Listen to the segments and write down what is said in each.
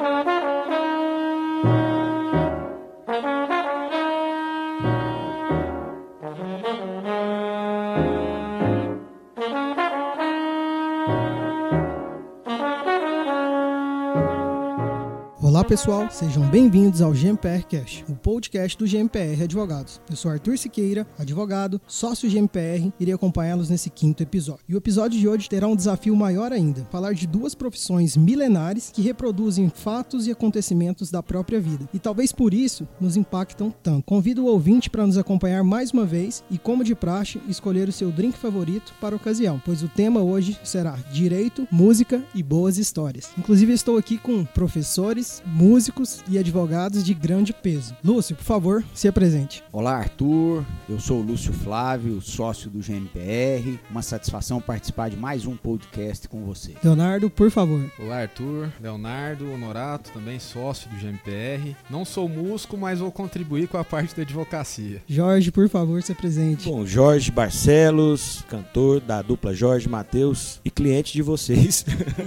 Olá pessoal, sejam bem-vindos ao GMPR Cash, o podcast do GMPR Advogados. Eu sou Arthur Siqueira, advogado, sócio GMPR, irei acompanhá-los nesse quinto episódio. E o episódio de hoje terá um desafio maior ainda: falar de duas profissões milenares que reproduzem fatos e acontecimentos da própria vida. E talvez por isso nos impactam tanto. Convido o ouvinte para nos acompanhar mais uma vez e, como de praxe, escolher o seu drink favorito para a ocasião, pois o tema hoje será direito, música e boas histórias. Inclusive estou aqui com professores, músicos e advogados de grande peso. Lúcio, por favor, se apresente. Olá, Arthur. Eu sou o Lúcio Flávio, sócio do GNPR. Uma satisfação participar de mais um podcast com você. Leonardo, por favor. Olá, Arthur. Leonardo Honorato, também sócio do GMPR. Não sou músico, mas vou contribuir com a parte da advocacia. Jorge, por favor, se apresente. Bom, Jorge Barcelos, cantor da dupla Jorge Matheus e cliente de vocês.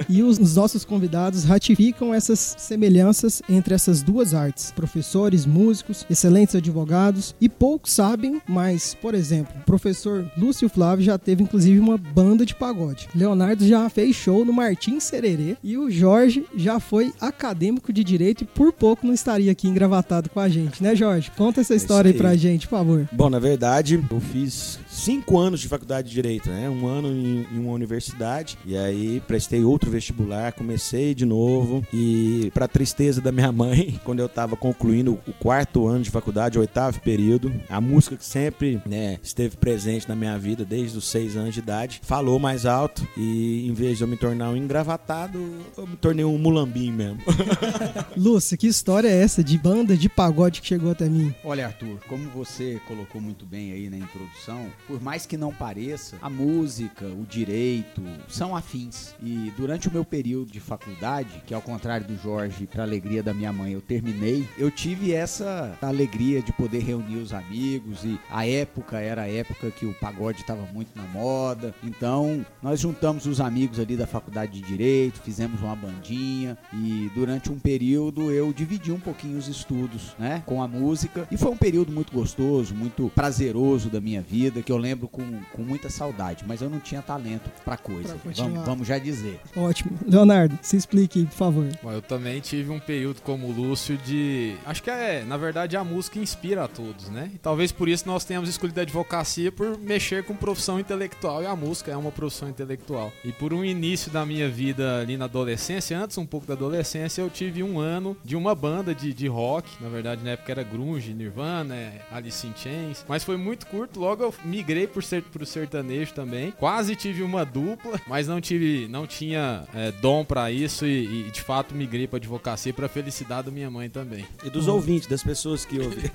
E os nossos convidados ratificam essas semelhanças entre essas duas artes: professores, músicos, excelentes advogados e poucos sabem, mas, por exemplo, o professor Lúcio Flávio já teve inclusive uma banda de pagode. Leonardo já fez show no Martim Sererê e o Jorge já foi acadêmico de direito e por pouco não estaria aqui engravatado com a gente, né, Jorge? Conta essa história aí. aí pra gente, por favor. Bom, na verdade, eu fiz cinco anos de faculdade de direito, né? Um ano em, em uma universidade e aí prestei outro vestibular, comecei de novo e para tristeza da minha mãe, quando eu estava concluindo o quarto ano de faculdade, o oitavo período, a música que sempre né, esteve presente na minha vida desde os seis anos de idade, falou mais alto e em vez de eu me tornar um engravatado, eu me tornei um mulambim mesmo. Lúcia, que história é essa de banda de pagode que chegou até mim? Olha, Arthur, como você colocou muito bem aí na introdução, por mais que não pareça, a música, o direito são afins. E durante o meu período de faculdade, que ao contrário do Jorge, para alegria da minha mãe, eu terminei, eu tive essa alegria de poder reunir os amigos e a época era a época que o pagode estava muito na moda. Então, nós juntamos os amigos ali da faculdade de direito, fizemos uma bandinha e durante um período eu dividi um pouquinho os estudos, né, com a música e foi um período muito gostoso, muito prazeroso da minha vida, que eu lembro com, com muita saudade, mas eu não tinha talento para coisa. Pra vamos, vamos já dizer. Ótimo. Leonardo, se explique, por favor. Bom, eu também tive um período como o Lúcio de. Acho que é, na verdade, a música inspira a todos, né? E talvez por isso nós tenhamos escolhido a advocacia por mexer com profissão intelectual. E a música é uma profissão intelectual. E por um início da minha vida ali na adolescência, antes um pouco da adolescência, eu tive um ano de uma banda de, de rock. Na verdade, na época era Grunge, Nirvana, Alice in Chains. Mas foi muito curto, logo eu migrei por ser, pro sertanejo também. Quase tive uma dupla, mas não tive, não tinha é, dom para isso e, e, de fato migrei para advocacia para felicidade da minha mãe também. E dos ouvintes, das pessoas que ouvem.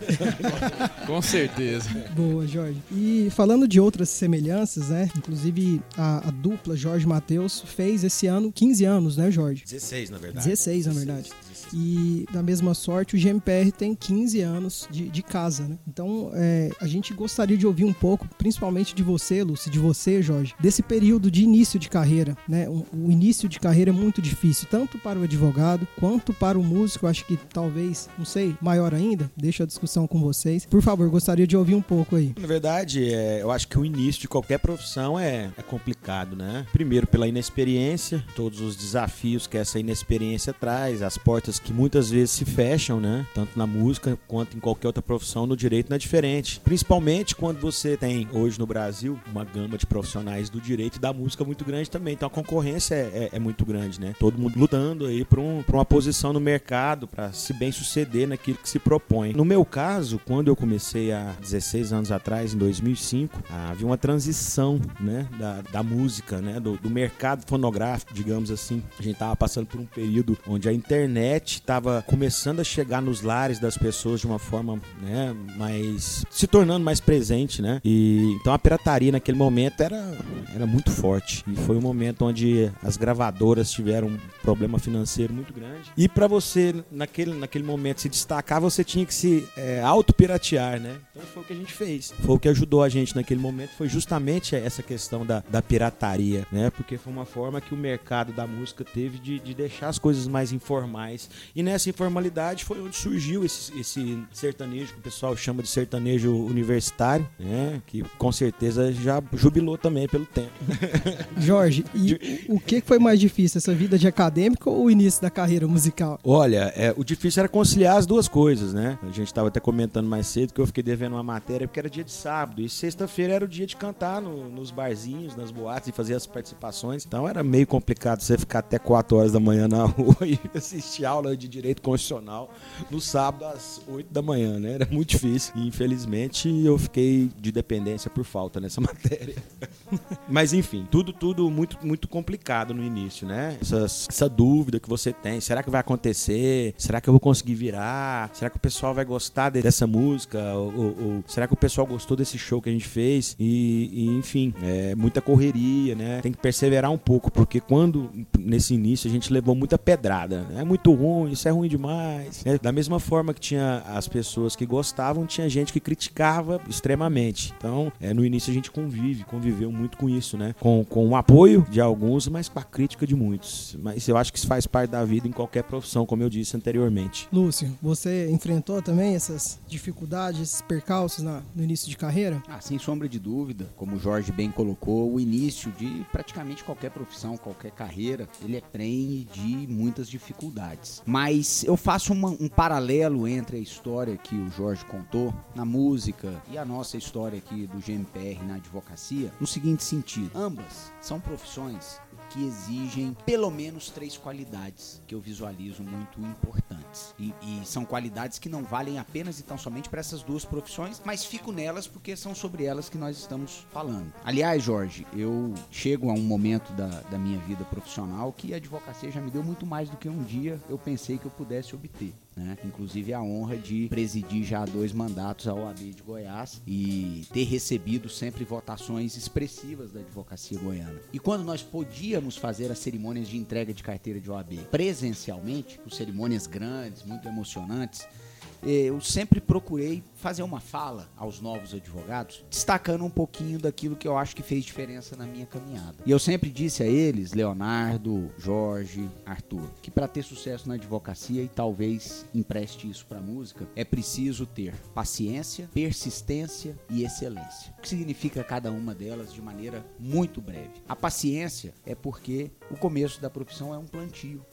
Com certeza. Boa, Jorge. E falando de outras semelhanças, né? Inclusive a, a dupla Jorge Matheus fez esse ano 15 anos, né, Jorge? 16, na verdade. 16, na verdade. 16. E da mesma sorte, o GMPR tem 15 anos de, de casa, né? Então, é, a gente gostaria de ouvir um pouco, principalmente de você, Lúcio, de você, Jorge, desse período de início de carreira, né? O, o início de carreira é muito difícil, tanto para o advogado quanto para o músico. Acho que talvez, não sei, maior ainda. Deixa a discussão com vocês. Por favor, gostaria de ouvir um pouco aí. Na verdade, é, eu acho que o início de qualquer profissão é, é complicado, né? Primeiro, pela inexperiência, todos os desafios que essa inexperiência traz, as portas que muitas vezes se fecham, né? Tanto na música quanto em qualquer outra profissão, no direito não é diferente. Principalmente quando você tem hoje no Brasil uma gama de profissionais do direito e da música muito grande também. Então a concorrência é, é, é muito grande, né? Todo mundo lutando aí por, um, uma posição no mercado, para se bem suceder naquilo que se propõe. No meu caso, quando eu comecei há 16 anos atrás, em 2005, havia uma transição, né? Da, da música, né? Do, do mercado fonográfico, digamos assim. A gente tava passando por um período onde a internet estava começando a chegar nos lares das pessoas de uma forma, né, mais se tornando mais presente, né? E E então a pirataria naquele momento era, era muito forte. E foi um momento onde as gravadoras tiveram um problema financeiro muito grande. E para você, naquele, naquele momento, se destacar, você tinha que se é, auto-piratear, né? Então foi o que a gente fez. Foi o que ajudou a gente naquele momento, foi justamente essa questão da, da pirataria, né? Porque foi uma forma que o mercado da música teve de, de deixar as coisas mais informais. E nessa informalidade foi onde surgiu esse, esse sertanejo que o pessoal chama de sertanejo universitário, né? Que com certeza já jubilou também pelo tempo. Jorge, e o que foi mais difícil, essa vida de acadêmico ou o início da carreira musical? Olha, é, o difícil era conciliar as duas coisas, né? A gente estava até comentando mais cedo que eu fiquei devendo uma matéria porque era dia de sábado e sexta-feira era o dia de cantar no, nos barzinhos, nas boates e fazer as participações. Então era meio complicado você ficar até 4 horas da manhã na rua e assistir aula de direito constitucional no sábado às 8 da manhã, né? Era muito difícil. E infelizmente eu fiquei de dependência por falta nessa matéria. Mas enfim, tudo, tudo muito, muito complicado no início, né? Essa, essa dúvida que você tem: será que vai acontecer? Será que eu vou conseguir virar? Será que o pessoal vai gostar dessa música? Ou, ou, ou será que o pessoal gostou desse show que a gente fez? E, e, enfim, é muita correria, né? Tem que perseverar um pouco, porque quando nesse início a gente levou muita pedrada, né? é muito ruim, isso é ruim demais. Né? Da mesma forma que tinha as pessoas que gostavam, tinha gente que criticava extremamente. Então, é, no início a gente convive, conviveu muito com isso, né? Com, com o apoio de alguns, mas com a crítica de muitos. Mas eu acho que isso faz parte da vida em qualquer profissão, como eu disse anteriormente. Lúcio, você enfrentou também essas dificuldades, esses percalços na, no início de carreira? Ah, sem sombra de dúvida, como o Jorge bem colocou, o início de praticamente qualquer profissão, qualquer carreira, ele é prene de muitas dificuldades. Mas eu faço uma, um paralelo entre a história que o Jorge contou na música e a nossa história aqui do GMPR na advocacia, no seguinte sentido: ambas são profissões que exigem pelo menos três qualidades que eu visualizo muito importantes. E, e, são qualidades que não valem apenas e tão somente para essas duas profissões, mas fico nelas porque são sobre elas que nós estamos falando. Aliás, Jorge, eu chego a um momento da, da minha vida profissional que a advocacia já me deu muito mais do que um dia eu pensei que eu pudesse obter. Né? Inclusive a honra de presidir já dois mandatos à OAB de Goiás e ter recebido sempre votações expressivas da advocacia goiana. E quando nós podíamos fazer as cerimônias de entrega de carteira de OAB presencialmente, com cerimônias grandes, muito emocionantes, eu sempre procurei fazer uma fala aos novos advogados, destacando um pouquinho daquilo que eu acho que fez diferença na minha caminhada. E eu sempre disse a eles, Leonardo, Jorge, Arthur, que para ter sucesso na advocacia e talvez empreste isso para música, é preciso ter paciência, persistência e excelência. O que significa cada uma delas de maneira muito breve? A paciência é porque o começo da profissão é um plantio.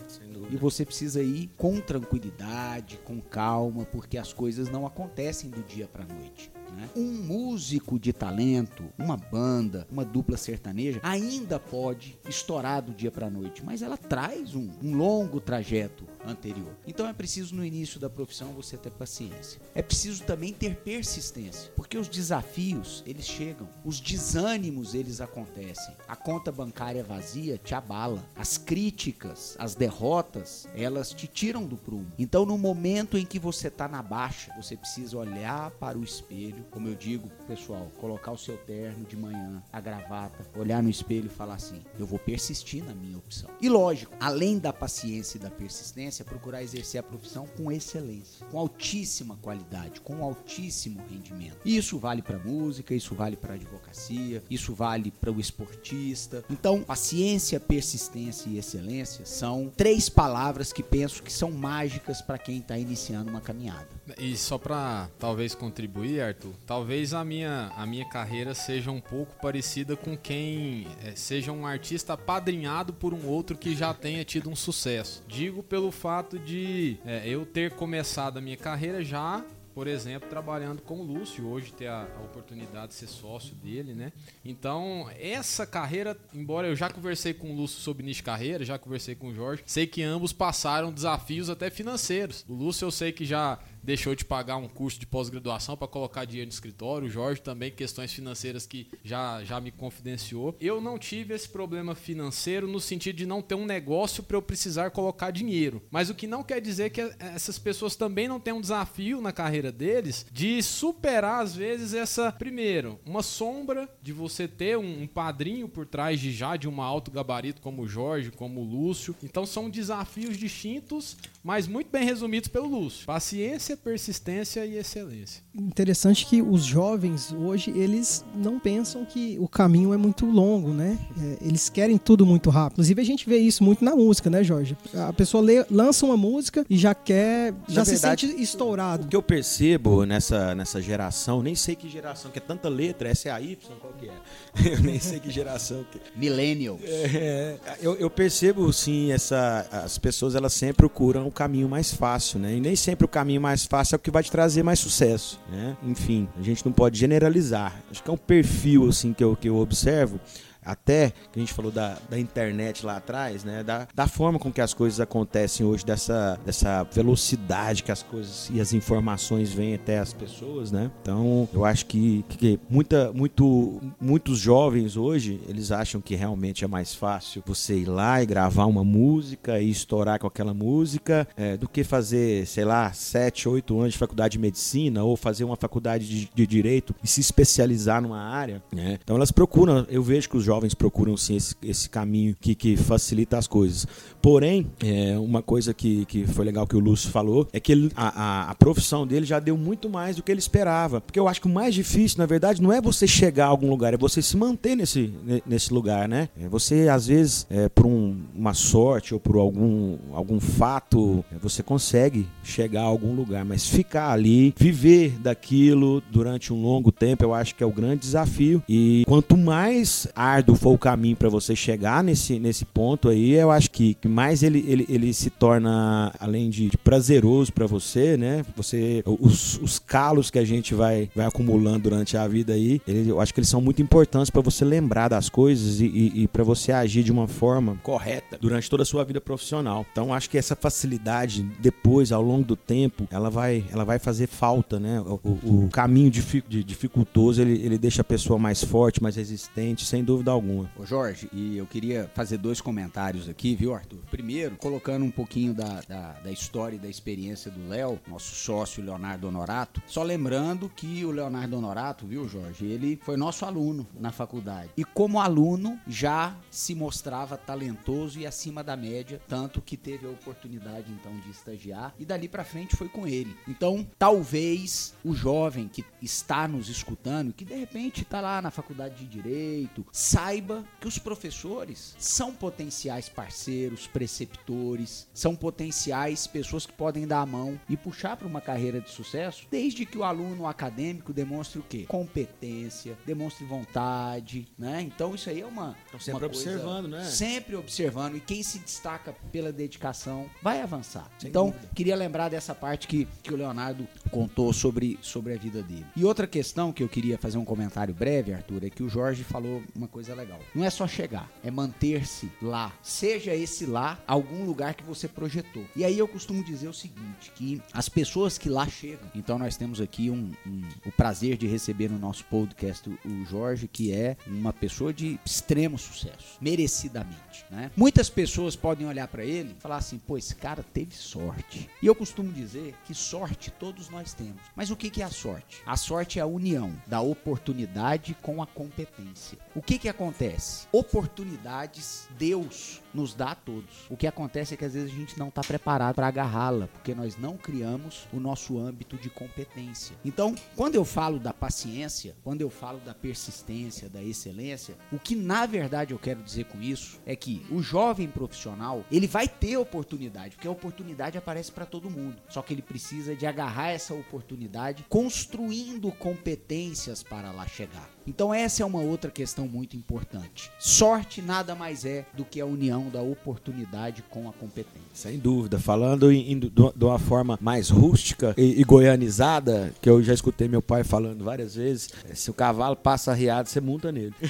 E você precisa ir com tranquilidade, com calma, porque as coisas não acontecem do dia para noite. Né? Um músico de talento, uma banda, uma dupla sertaneja, ainda pode estourar do dia para noite, mas ela traz um, um longo trajeto anterior. Então é preciso no início da profissão você ter paciência. É preciso também ter persistência, porque os desafios eles chegam, os desânimos eles acontecem. A conta bancária vazia te abala, as críticas, as derrotas, elas te tiram do prumo. Então no momento em que você está na baixa, você precisa olhar para o espelho, como eu digo, pessoal, colocar o seu terno de manhã, a gravata, olhar no espelho e falar assim: eu vou persistir na minha opção. E lógico, além da paciência e da persistência excelência, procurar exercer a profissão com excelência, com altíssima qualidade, com altíssimo rendimento. Isso vale para música, isso vale para advocacia, isso vale para o esportista. Então, paciência, persistência e excelência são três palavras que penso que são mágicas para quem está iniciando uma caminhada. E só para talvez contribuir, Arthur, talvez a minha, a minha carreira seja um pouco parecida com quem é, seja um artista apadrinhado por um outro que já tenha tido um sucesso. Digo pelo fato de é, eu ter começado a minha carreira já por exemplo, trabalhando com o Lúcio, hoje ter a, a, oportunidade de ser sócio dele, né? Então, essa carreira, embora eu já conversei com o Lúcio sobre nicho carreira, já conversei com o Jorge, sei que ambos passaram desafios até financeiros. O Lúcio eu sei que já deixou de pagar um curso de pós-graduação para colocar dinheiro no escritório. O Jorge também, questões financeiras que já, já me confidenciou. Eu não tive esse problema financeiro no sentido de não ter um negócio para eu precisar colocar dinheiro. Mas o que não quer dizer que essas pessoas também não têm um desafio na carreira deles de superar, às vezes, essa, primeiro, uma sombra de você ter um, um padrinho por trás de já de uma alto gabarito como o Jorge, como o Lúcio. Então são desafios distintos, mas muito bem resumidos pelo Lúcio. Paciência, persistência e excelência. Interessante que os jovens hoje eles não pensam que o caminho é muito longo, né? É, eles querem tudo muito rápido. Inclusive a gente vê isso muito na música, né, Jorge? A pessoa lê, lança uma música e já quer, já verdade, se sente estourado. O que eu percebo nessa, nessa geração, nem sei que geração, que é tanta letra, essa é a Y, qual que é? Eu nem sei que geração que. Millennials. É, eu, eu percebo sim essa, as pessoas elas sempre procuram o caminho mais fácil, né? E nem sempre o caminho mais fácil é o que vai te trazer mais sucesso, né? Enfim, a gente não pode generalizar. Acho que é um perfil assim que eu, que eu observo até que a gente falou da, da internet lá atrás, né? Da, da forma com que as coisas acontecem hoje, dessa, dessa velocidade que as coisas e as informações vêm até as pessoas, né? Então, eu acho que, que muita, muito, muitos jovens hoje, eles acham que realmente é mais fácil você ir lá e gravar uma música e estourar com aquela música é, do que fazer, sei lá, sete, oito anos de faculdade de medicina ou fazer uma faculdade de, de direito e se especializar numa área, né? Então, elas procuram, eu vejo que os jovens procuram sim esse, esse caminho que, que facilita as coisas. Porém, é, uma coisa que, que foi legal que o Lúcio falou é que ele, a, a, a, profissão dele já deu muito mais do que ele esperava. Porque eu acho que o mais difícil, na verdade, não é você chegar a algum lugar, é você se manter nesse, nesse lugar, né? É você, às vezes, é, por um, uma sorte ou por algum, algum fato, é, você consegue chegar a algum lugar, mas ficar ali, viver daquilo durante um longo tempo, eu acho que é o grande desafio. E quanto mais árduo for o caminho para você chegar nesse, nesse ponto aí, eu acho que, que mais ele, ele, ele se torna, além de, de prazeroso para você, né? Você, os, os calos que a gente vai, vai acumulando durante a vida aí, ele, eu acho que eles são muito importantes para você lembrar das coisas e, e, e para você agir de uma forma correta durante toda a sua vida profissional. Então, acho que essa facilidade depois, ao longo do tempo, ela vai, ela vai fazer falta, né? O, o, o caminho dificultoso, ele, ele deixa a pessoa mais forte, mais resistente, sem dúvida alguma. Ô Jorge, e eu queria fazer dois comentários aqui, viu, Arthur? Primeiro, colocando um pouquinho da, da, da história e da experiência do Léo, nosso sócio Leonardo Honorato. Só lembrando que o Leonardo Honorato, viu, Jorge, ele foi nosso aluno na faculdade. E como aluno, já se mostrava talentoso e acima da média, tanto que teve a oportunidade então de estagiar e dali para frente foi com ele. Então, talvez o jovem que está nos escutando, que de repente está lá na faculdade de direito, saiba que os professores são potenciais parceiros, preceptores, são potenciais pessoas que podem dar a mão e puxar para uma carreira de sucesso, desde que o aluno acadêmico demonstre o quê? Competência, demonstre vontade, né? Então isso aí é uma Estão sempre uma observando, né? Sempre observando e quem se destaca pela dedicação vai avançar. Sem então, dúvida. queria lembrar dessa parte que, que o Leonardo contou sobre, sobre a vida dele. E outra questão que eu queria fazer um comentário breve, Arthur, é que o Jorge falou uma coisa legal. Não é só chegar, é manter-se lá. Seja esse lá algum lugar que você projetou. E aí eu costumo dizer o seguinte, que as pessoas que lá chegam, então nós temos aqui um, um o prazer de receber no nosso podcast o Jorge, que é uma pessoa de extremo sucesso, merecidamente, né? Muitas pessoas podem olhar para ele e falar assim, pô, esse cara teve sorte. E eu costumo dizer que sorte todos nós temos. Mas o que é a sorte? A sorte é a união da oportunidade com a competência. O que, que acontece? Oportunidades, Deus nos dá a todos. O que acontece é que às vezes a gente não está preparado para agarrá-la, porque nós não criamos o nosso âmbito de competência. Então, quando eu falo da paciência, quando eu falo da persistência, da excelência, o que na verdade eu quero dizer com isso é que o jovem profissional, ele vai ter oportunidade, porque a oportunidade aparece para todo mundo. Só que ele precisa de agarrar essa oportunidade construindo competências para lá chegar. Então essa é uma outra questão muito importante. Sorte nada mais é do que a união da oportunidade com a competência. Sem dúvida. Falando em, em, de uma forma mais rústica e, e, goianizada, que eu já escutei meu pai falando várias vezes, é, se o cavalo passa arriado, você monta nele.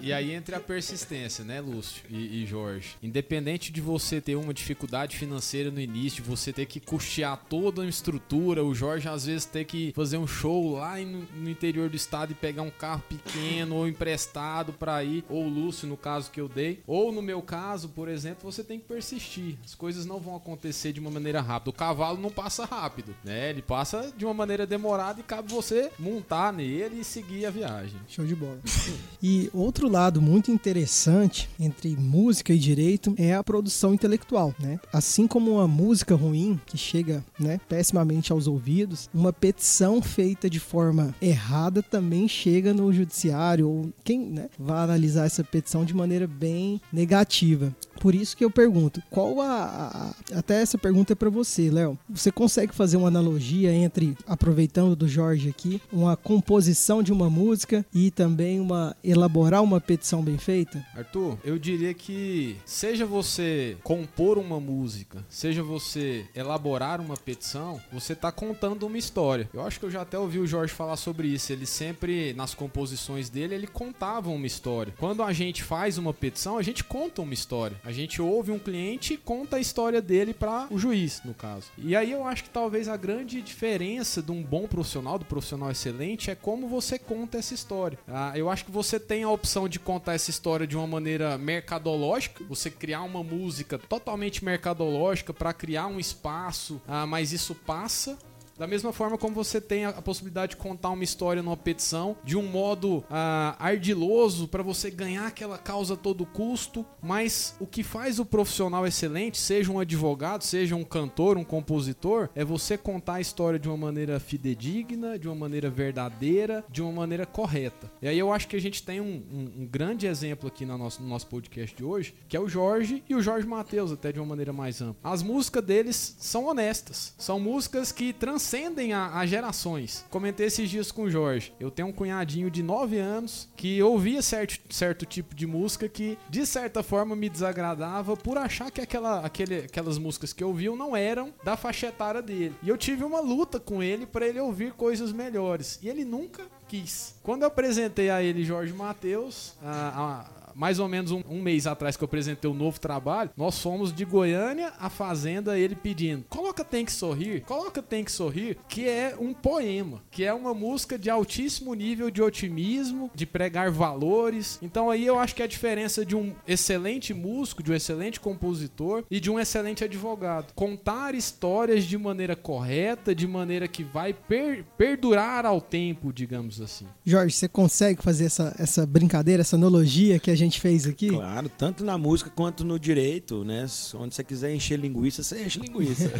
E aí entre a persistência, né, Lúcio e, e Jorge? Independente de você ter uma dificuldade financeira no início, de você ter que custear toda a estrutura, o Jorge às vezes ter que fazer um show lá no, no interior do estado e pegar um carro pequeno ou emprestado para ir, ou o Lúcio no caso que eu dei, ou no meu caso, por exemplo, você tem que persistir. As coisas não vão acontecer de uma maneira rápida. O cavalo não passa rápido, né? Ele passa de uma maneira demorada e cabe você montar nele e seguir a viagem. Show de bola. e outro lado muito interessante entre música e direito é a produção intelectual, né? Assim como uma música ruim que chega, né, pessimamente aos ouvidos, uma petição feita de forma errada também chega no judiciário ou quem, né, vai analisar essa petição de maneira bem negativa. Por isso que eu pergunto, qual a, a até essa pergunta é para você, Léo. Você consegue fazer uma analogia entre aproveitando do Jorge aqui, uma composição de uma música e também uma elaborar uma petição bem feita? Arthur, eu diria que seja você compor uma música, seja você elaborar uma petição, você está contando uma história. Eu acho que eu já até ouvi o Jorge falar sobre isso. Ele sempre nas composições dele ele contava uma história. Quando a gente faz uma petição, a gente conta uma história. A gente ouve um cliente conta a história dele para o juiz, no caso. E aí eu acho que talvez a grande diferença de um bom profissional, do profissional excelente, é como você conta essa história. Ah, eu acho que você tem a opção de contar essa história de uma maneira mercadológica, você criar uma música totalmente mercadológica para criar um espaço, ah, mas isso passa da mesma forma como você tem a, possibilidade de contar uma história numa petição de um modo ah, ardiloso para você ganhar aquela causa a todo custo, mas o que faz o profissional excelente, seja um advogado, seja um cantor, um compositor, é você contar a história de uma maneira fidedigna, de uma maneira verdadeira, de uma maneira correta. E aí eu acho que a gente tem um, um, um grande exemplo aqui no nosso, no nosso podcast de hoje, que é o Jorge e o Jorge Matheus, até de uma maneira mais ampla. As músicas deles são honestas, são músicas que trans transcendem a, a, gerações. Comentei esses dias com o Jorge. Eu tenho um cunhadinho de 9 anos que ouvia certo, certo tipo de música que, de certa forma, me desagradava por achar que aquela, aquele, aquelas músicas que ouviam não eram da faixa etária dele. E eu tive uma luta com ele para ele ouvir coisas melhores. E ele nunca quis. Quando eu apresentei a ele Jorge Matheus, a, a mais ou menos um, um, mês atrás que eu apresentei o um novo trabalho, nós fomos de Goiânia à Fazenda, ele pedindo: coloca Tem que Sorrir, coloca Tem que Sorrir, que é um poema, que é uma música de altíssimo nível de otimismo, de pregar valores. Então aí eu acho que é a diferença de um excelente músico, de um excelente compositor e de um excelente advogado. Contar histórias de maneira correta, de maneira que vai per perdurar ao tempo, digamos assim. Jorge, você consegue fazer essa, essa brincadeira, essa analogia que a gente gente fez aqui? Claro, tanto na música quanto no direito, né? Onde você quiser encher linguiça, você enche linguiça.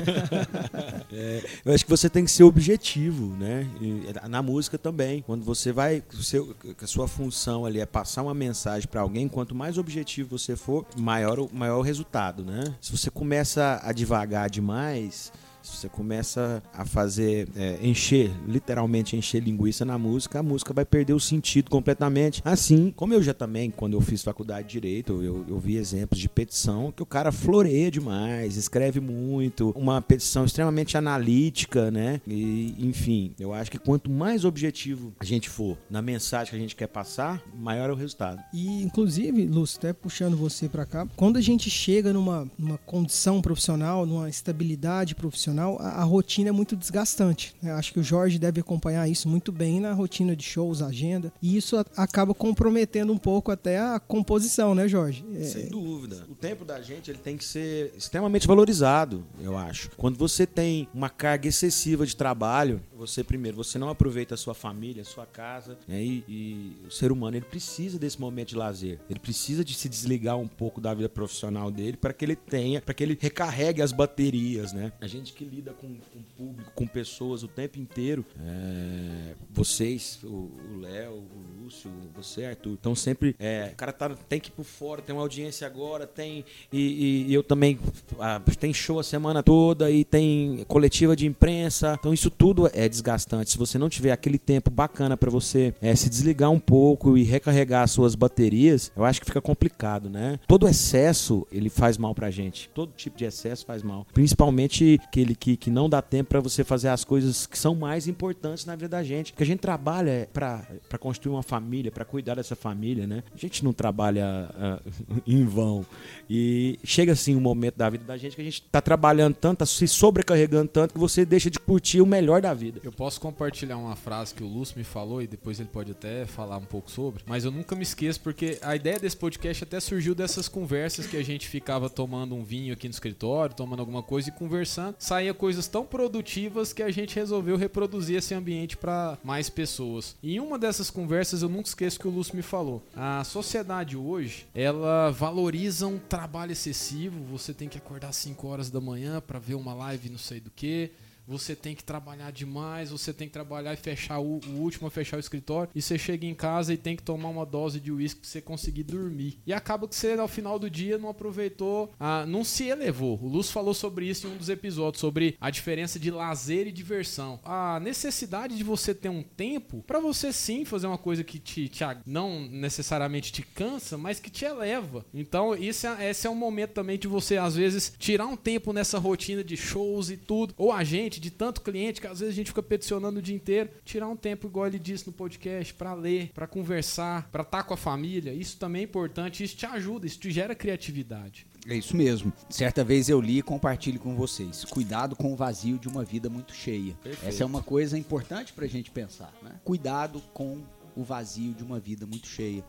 é, eu acho que você tem que ser objetivo, né? E, na música também. Quando você vai, seu, a sua função ali é passar uma mensagem para alguém, quanto mais objetivo você for, maior, maior o resultado, né? Se você começa a devagar demais, você começa a fazer, é, encher, literalmente encher linguiça na música, a música vai perder o sentido completamente. Assim, como eu já também, quando eu fiz faculdade de Direito, eu, eu vi exemplos de petição que o cara floreia demais, escreve muito, uma petição extremamente analítica, né? E, enfim, eu acho que quanto mais objetivo a gente for na mensagem que a gente quer passar, maior é o resultado. E, inclusive, Lúcio, até puxando você para cá, quando a gente chega numa, numa condição profissional, numa estabilidade profissional, profissional, a, a rotina é muito desgastante. Né? Acho que o Jorge deve acompanhar isso muito bem na rotina de shows, agenda, e isso a, acaba comprometendo um pouco até a composição, né, Jorge? É... Sem dúvida. O tempo da gente ele tem que ser extremamente valorizado, eu acho. Quando você tem uma carga excessiva de trabalho, você primeiro, você não aproveita a sua família, a sua casa, né? e, e o ser humano ele precisa desse momento de lazer. Ele precisa de se desligar um pouco da vida profissional dele para que ele tenha, para que ele recarregue as baterias, né? A gente que lida com, com público, com pessoas o tempo inteiro, é, vocês, o Léo, o Lúcio, você, Arthur. Então sempre é, o cara tá, tem que ir por fora, tem uma audiência agora, tem. E, e- e eu também. ah, tem show a semana toda e tem coletiva de imprensa. Então isso tudo é desgastante. Se você não tiver aquele tempo bacana pra você é, se desligar um pouco e recarregar as suas baterias, eu acho que fica complicado, né? Todo excesso ele faz mal pra gente. Todo tipo de excesso faz mal. Principalmente aquele que, que não dá tempo pra você fazer as coisas que são mais importantes na vida da gente. Porque a gente trabalha pra pra construir uma família, pra cuidar dessa família, né? A gente não trabalha ah, em vão. E chega assim um momento da vida da gente que a gente tá trabalhando tanto, tá se sobrecarregando tanto que você deixa de curtir o melhor da vida. Eu posso compartilhar uma frase que o Lúcio me falou e depois ele pode até falar um pouco sobre, mas eu nunca me esqueço porque a ideia desse podcast até surgiu dessas conversas que a gente ficava tomando um vinho aqui no escritório, tomando alguma coisa e conversando. Saía coisas tão produtivas que a gente resolveu reproduzir esse ambiente para mais pessoas. E em uma dessas conversas eu nunca esqueço que o Lúcio me falou. A sociedade hoje, ela valoriza um trabalho excessivo, você tem que acordar às 5 horas da manhã para ver uma live não sei do que você tem que trabalhar demais, você tem que trabalhar e fechar o, o último fechar o escritório, e você chega em casa e tem que tomar uma dose de uísque pra você conseguir dormir. E acaba que você, ao final do dia, não aproveitou, ah, não se elevou. O Lúcio falou sobre isso em um dos episódios, sobre a diferença de lazer e diversão. A necessidade de você ter um tempo pra você sim fazer uma coisa que te, te não necessariamente te cansa, mas que te eleva. Então, isso é, esse é um momento também de você, às vezes, tirar um tempo nessa rotina de shows e tudo. Ou a gente, de tanto cliente, que às vezes a gente fica peticionando o dia inteiro, tirar um tempo, igual ele disse no podcast, pra ler, pra conversar, pra estar com a família. Isso também é importante, isso te ajuda, isso te gera criatividade. É isso mesmo. Certa vez eu li e compartilho com vocês. Cuidado com o vazio de uma vida muito cheia. Essa é uma coisa importante pra gente pensar. Né? Cuidado com o vazio de uma vida muito cheia.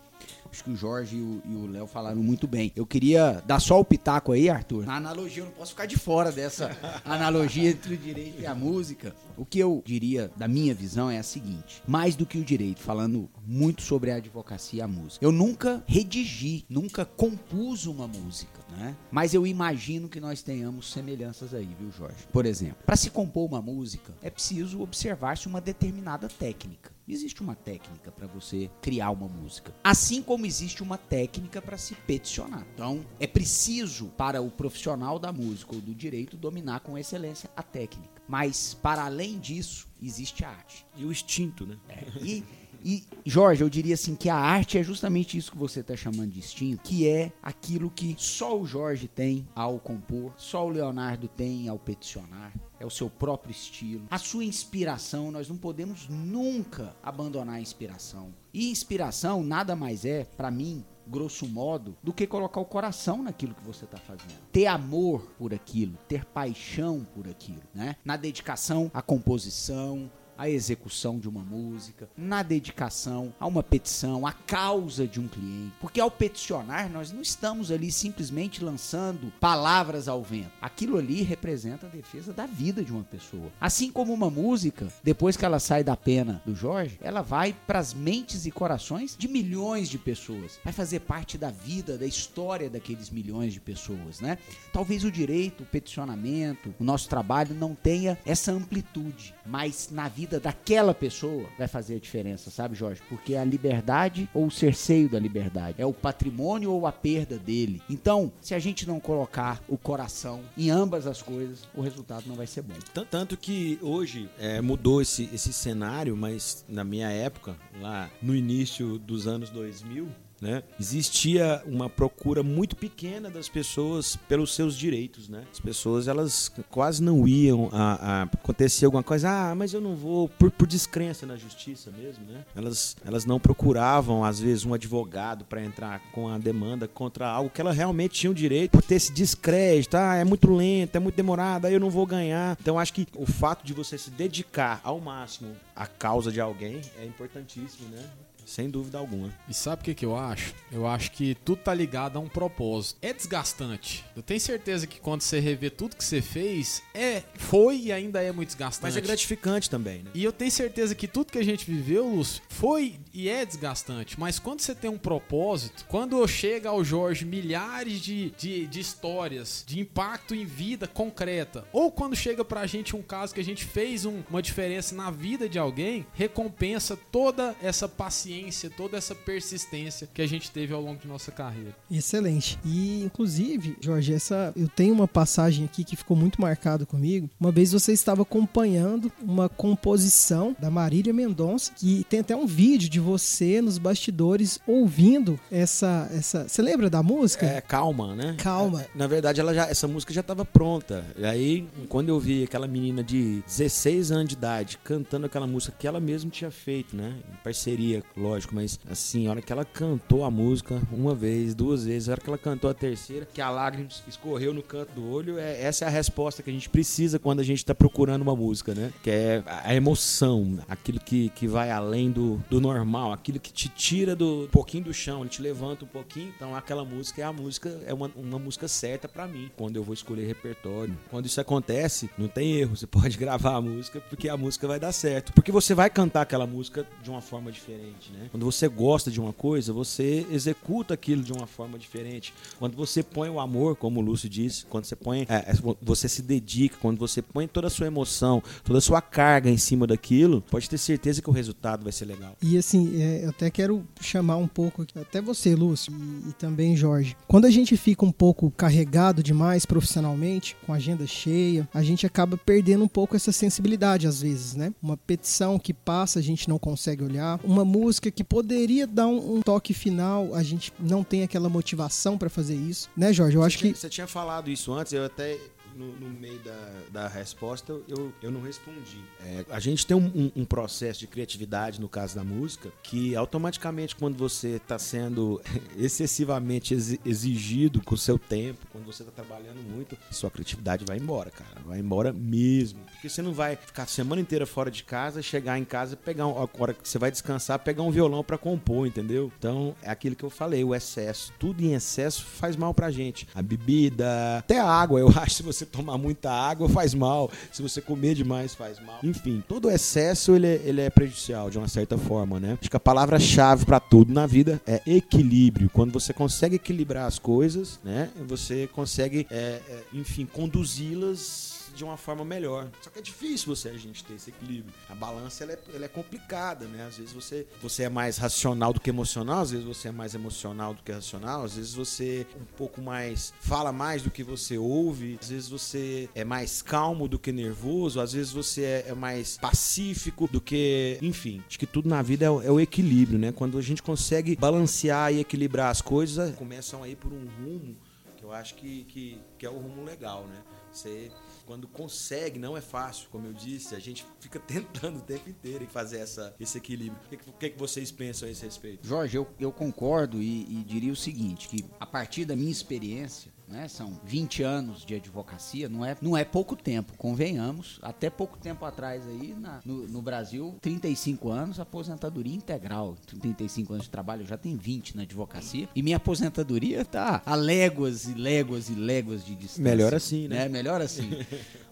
Acho que o Jorge e o- Léo falaram muito bem. Eu queria dar só o pitaco aí, Arthur. Na analogia, eu não posso ficar de fora dessa analogia entre o direito e a música. O que eu diria, da minha visão, é a seguinte: mais do que o direito, falando muito sobre a advocacia e a música. Eu nunca redigi, nunca compus uma música, né? Mas eu imagino que nós tenhamos semelhanças aí, viu, Jorge? Por exemplo, para se compor uma música, é preciso observar-se uma determinada técnica. Existe uma técnica para você criar uma música, assim como existe uma técnica para se peticionar. Então, é preciso para o profissional da música ou do direito dominar com excelência a técnica. Mas para além disso, existe a arte. E o instinto, né? E, e, Jorge, eu diria assim que a arte é justamente isso que você está chamando de instinto, que é aquilo que só o Jorge tem ao compor, só o Leonardo tem ao peticionar. É o seu próprio estilo. A sua inspiração, nós não podemos nunca abandonar a inspiração. E inspiração nada mais é, para mim, grosso modo, do que colocar o coração naquilo que você está fazendo. Ter amor por aquilo, ter paixão por aquilo, né? Na dedicação à composição, à execução de uma música, na dedicação a uma petição, à causa de um cliente. Porque ao peticionar, nós não estamos ali simplesmente lançando palavras ao vento. Aquilo ali representa a defesa da vida de uma pessoa. Assim como uma música, depois que ela sai da pena do Jorge, ela vai para as mentes e corações de milhões de pessoas. Vai fazer parte da vida, da história daqueles milhões de pessoas, né? Talvez o direito, o peticionamento, o nosso trabalho não tenha essa amplitude, mas na vida daquela pessoa vai fazer a diferença, sabe, Jorge? Porque é a liberdade ou o cerceio da liberdade, é o patrimônio ou a perda dele. Então, se a gente não colocar o coração em ambas as coisas, o resultado não vai ser bom. Tan- Tanto que hoje é, mudou esse, esse cenário, mas na minha época, lá no início dos anos 2000, né, existia uma procura muito pequena das pessoas pelos seus direitos, né? As pessoas elas quase não iam a, a acontecer alguma coisa, ah, mas eu não vou por, por descrença na justiça mesmo, né? Elas elas não procuravam às vezes um advogado para entrar com a demanda contra algo que ela realmente tinha o direito por ter esse descrédito, ah, é muito lento, é muito demorado, aí eu não vou ganhar. Então acho que o fato de você se dedicar ao máximo à causa de alguém é importantíssimo, né? Sem dúvida alguma. E sabe o que, que eu acho? Eu acho que tudo tá ligado a um propósito. É desgastante. Eu tenho certeza que quando você rever tudo que você fez, é, foi e ainda é muito desgastante. Mas é gratificante também, né? E eu tenho certeza que tudo que a gente viveu, Lúcio, foi e é desgastante, mas quando você tem um propósito, quando chega ao Jorge milhares de, de, de histórias de impacto em vida concreta, ou quando chega pra gente um caso que a gente fez um, uma diferença na vida de alguém, recompensa toda essa paciência, toda essa persistência que a gente teve ao longo de nossa carreira. Excelente. E inclusive, Jorge, essa eu tenho uma passagem aqui que ficou muito marcado comigo. Uma vez você estava acompanhando uma composição da Marília Mendonça, que tem até um vídeo de você nos bastidores ouvindo essa essa, você lembra da música? É, calma, né? Calma. É, na verdade, ela já, essa música já estava pronta. E aí, quando eu vi aquela menina de 16 anos de idade cantando aquela música que ela mesma tinha feito, né? Em parceria, lógico, mas assim, a hora que ela cantou a música uma vez, duas vezes, a hora que ela cantou a terceira, que a lágrima escorreu no canto do olho, é, essa é a resposta que a gente precisa quando a gente está procurando uma música, né? Que é a emoção, aquilo que, que vai além do, do normal, aquilo que te tira do um pouquinho do chão, ele te levanta um pouquinho. Então aquela música é a música, é uma, uma música certa para mim, quando eu vou escolher repertório. Quando isso acontece, não tem erro, você pode gravar a música porque a música vai dar certo. Porque você vai cantar aquela música de uma forma diferente, né? Quando você gosta de uma coisa, você executa aquilo de uma forma diferente. Quando você põe o amor, como o Lúcio disse, quando você põe, é, é você se dedica, quando você põe toda a sua emoção, toda a sua carga em cima daquilo, pode ter certeza que o resultado vai ser legal. E assim, é, eu até quero chamar um pouco, até você, Lúcio, e, e também Jorge. Quando a gente fica um pouco carregado demais profissionalmente, com a agenda cheia, a gente acaba perdendo um pouco essa sensibilidade às vezes, né? Uma petição que passa, a gente não consegue olhar. Uma música que poderia dar um, um toque final, a gente não tem aquela motivação para fazer isso, né, Jorge? Eu você acho tinha, que você tinha falado isso antes, eu até no, no, meio da, da resposta eu, eu não respondi. É, a gente tem um, um, um, processo de criatividade, no caso da música, que automaticamente, quando você está sendo excessivamente exigido com o seu tempo, quando você está trabalhando muito, sua criatividade vai embora, cara. Vai embora mesmo. Porque você não vai ficar a semana inteira fora de casa, chegar em casa, pegar um, a hora que você vai descansar, pegar um violão para compor, entendeu? Então, é aquilo que eu falei, o excesso. Tudo em excesso faz mal pra gente. A bebida, até a água, eu acho, se você tomar muita água faz mal, se você comer demais faz mal. Enfim, todo excesso ele é, ele é prejudicial de uma certa forma, né? Acho que a palavra-chave para tudo na vida é equilíbrio. Quando você consegue equilibrar as coisas, né? Você consegue, é, é, enfim, conduzi-las de uma forma melhor. Só que é difícil você a gente ter esse equilíbrio. A balança ela é, ela é complicada, né? Às vezes você, você é mais racional do que emocional, às vezes você é mais emocional do que racional, às vezes você um pouco mais fala mais do que você ouve, às vezes você é mais calmo do que nervoso, às vezes você é, é mais pacífico do que, enfim, acho que tudo na vida é, é o equilíbrio, né? Quando a gente consegue balancear e equilibrar as coisas, começam a ir por um rumo que eu acho que, que, que é o rumo legal, né? Você quando consegue, não é fácil, como eu disse, a gente fica tentando o tempo inteiro em fazer essa, esse equilíbrio. O que, que, que vocês pensam a esse respeito? Jorge, eu, eu concordo e, e diria o seguinte, que a partir da minha experiência, né? São 20 anos de advocacia, não é, não é pouco tempo, convenhamos. Até pouco tempo atrás aí, na, no, no, Brasil, 35 anos, aposentadoria integral. 35 anos de trabalho, eu já tenho 20 na advocacia. E minha aposentadoria tá a léguas e léguas e léguas de distância. Melhor assim, né? né? Melhor assim.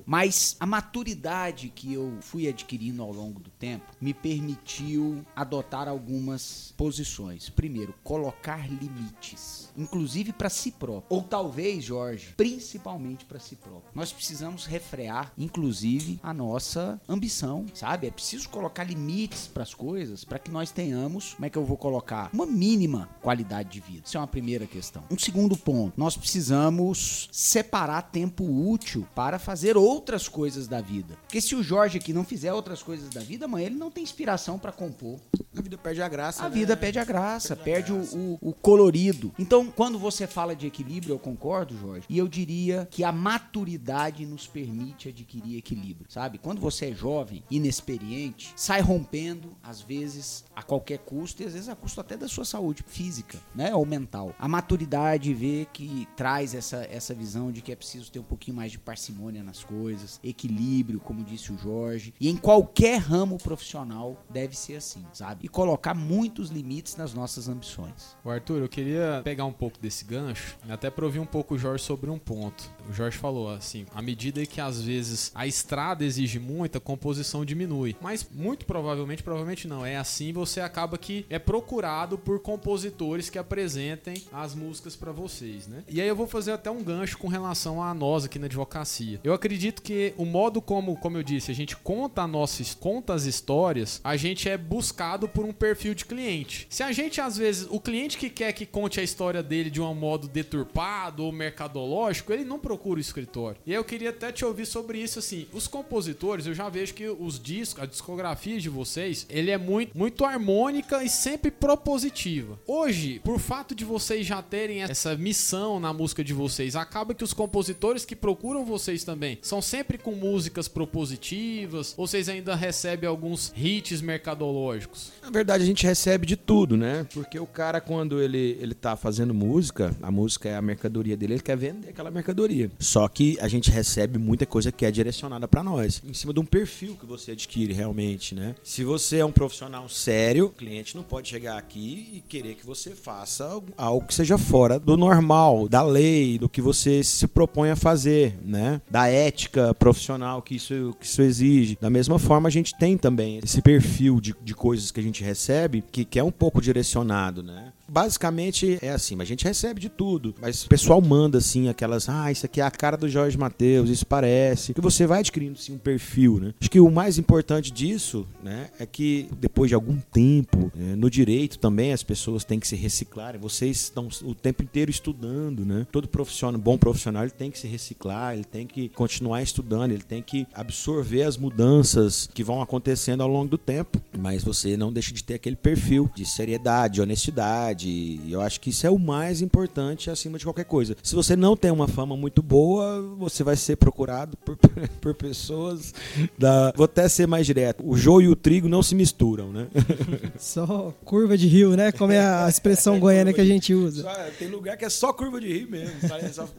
Mas a maturidade que eu fui adquirindo ao longo do tempo me permitiu adotar algumas posições. Primeiro, colocar limites, inclusive para si próprio. Ou talvez, Jorge, principalmente para si próprio. Nós precisamos refrear, inclusive, a nossa ambição, sabe? É preciso colocar limites para as coisas para que nós tenhamos, como é que eu vou colocar? Uma mínima qualidade de vida. Isso é uma primeira questão. Um segundo ponto, nós precisamos separar tempo útil para fazer outras outras coisas da vida. Porque se o Jorge aqui não fizer outras coisas da vida, amanhã ele não tem inspiração para compor. A vida perde a graça. A né? vida perde a graça, perde, a graça. O, o, o, colorido. Então, quando você fala de equilíbrio, eu concordo, Jorge. E eu diria que a maturidade nos permite adquirir equilíbrio, sabe? Quando você é jovem, inexperiente, sai rompendo, às vezes, a qualquer custo, e às vezes a custo até da sua saúde física, né? Ou mental. A maturidade vê que traz essa, essa visão de que é preciso ter um pouquinho mais de parcimônia nas coisas coisas, equilíbrio, como disse o Jorge. E em qualquer ramo profissional deve ser assim, sabe? E colocar muitos limites nas nossas ambições. O Arthur, eu queria pegar um pouco desse gancho, até para ouvir um pouco o Jorge sobre um ponto. O Jorge falou assim, à medida que às vezes a estrada exige muito, a composição diminui. Mas muito provavelmente, provavelmente não, é assim, você acaba que é procurado por compositores que apresentem as músicas para vocês, né? E aí eu vou fazer até um gancho com relação a nós aqui na advocacia. Eu acredito que o modo como, como eu disse, a gente conta a nossa, conta as histórias, a gente é buscado por um perfil de cliente. Se a gente às vezes, o cliente que quer que conte a história dele de um modo deturpado ou mercadológico, ele não procura o escritório. E eu queria até te ouvir sobre isso assim. Os compositores, eu já vejo que os discos, a discografia de vocês, ele é muito muito harmônica e sempre propositiva. Hoje, por fato de vocês já terem essa missão na música de vocês, acaba que os compositores que procuram vocês também são sempre com músicas propositivas, ou vocês ainda recebem alguns hits mercadológicos? Na verdade, a gente recebe de tudo, né? Porque o cara, quando ele, ele tá fazendo música, a música é a mercadoria dele, ele quer vender aquela mercadoria. Só que a gente recebe muita coisa que é direcionada para nós, em cima de um perfil que você adquire realmente, né? Se você é um profissional sério, o cliente não pode chegar aqui e querer que você faça algo que seja fora do normal, da lei, do que você se propõe a fazer, né? Da ética profissional que isso, que isso exige. Da mesma forma, a gente tem também esse perfil de, de coisas que a gente recebe que, que é um pouco direcionado, né? Basicamente é assim, a gente recebe de tudo, mas o pessoal manda assim aquelas, ah, isso aqui é a cara do Jorge Matheus, isso parece, que você vai adquirindo assim um perfil, né? Acho que o mais importante disso, né, é que depois de algum tempo, é, no direito também as pessoas têm que se reciclar, vocês estão o tempo inteiro estudando, né? Todo profissional, bom profissional, ele tem que se reciclar, ele tem que continuar estudando, ele tem que absorver as mudanças que vão acontecendo ao longo do tempo, mas você não deixa de ter aquele perfil de seriedade, honestidade, e eu acho que isso é o mais importante acima de qualquer coisa. Se você não tem uma fama muito boa, você vai ser procurado por, por pessoas da. Vou até ser mais direto. O joio e o trigo não se misturam, né? Só curva de rio, né? Como é a expressão é, goiana que a gente usa. Só, tem lugar que é só curva de rio mesmo.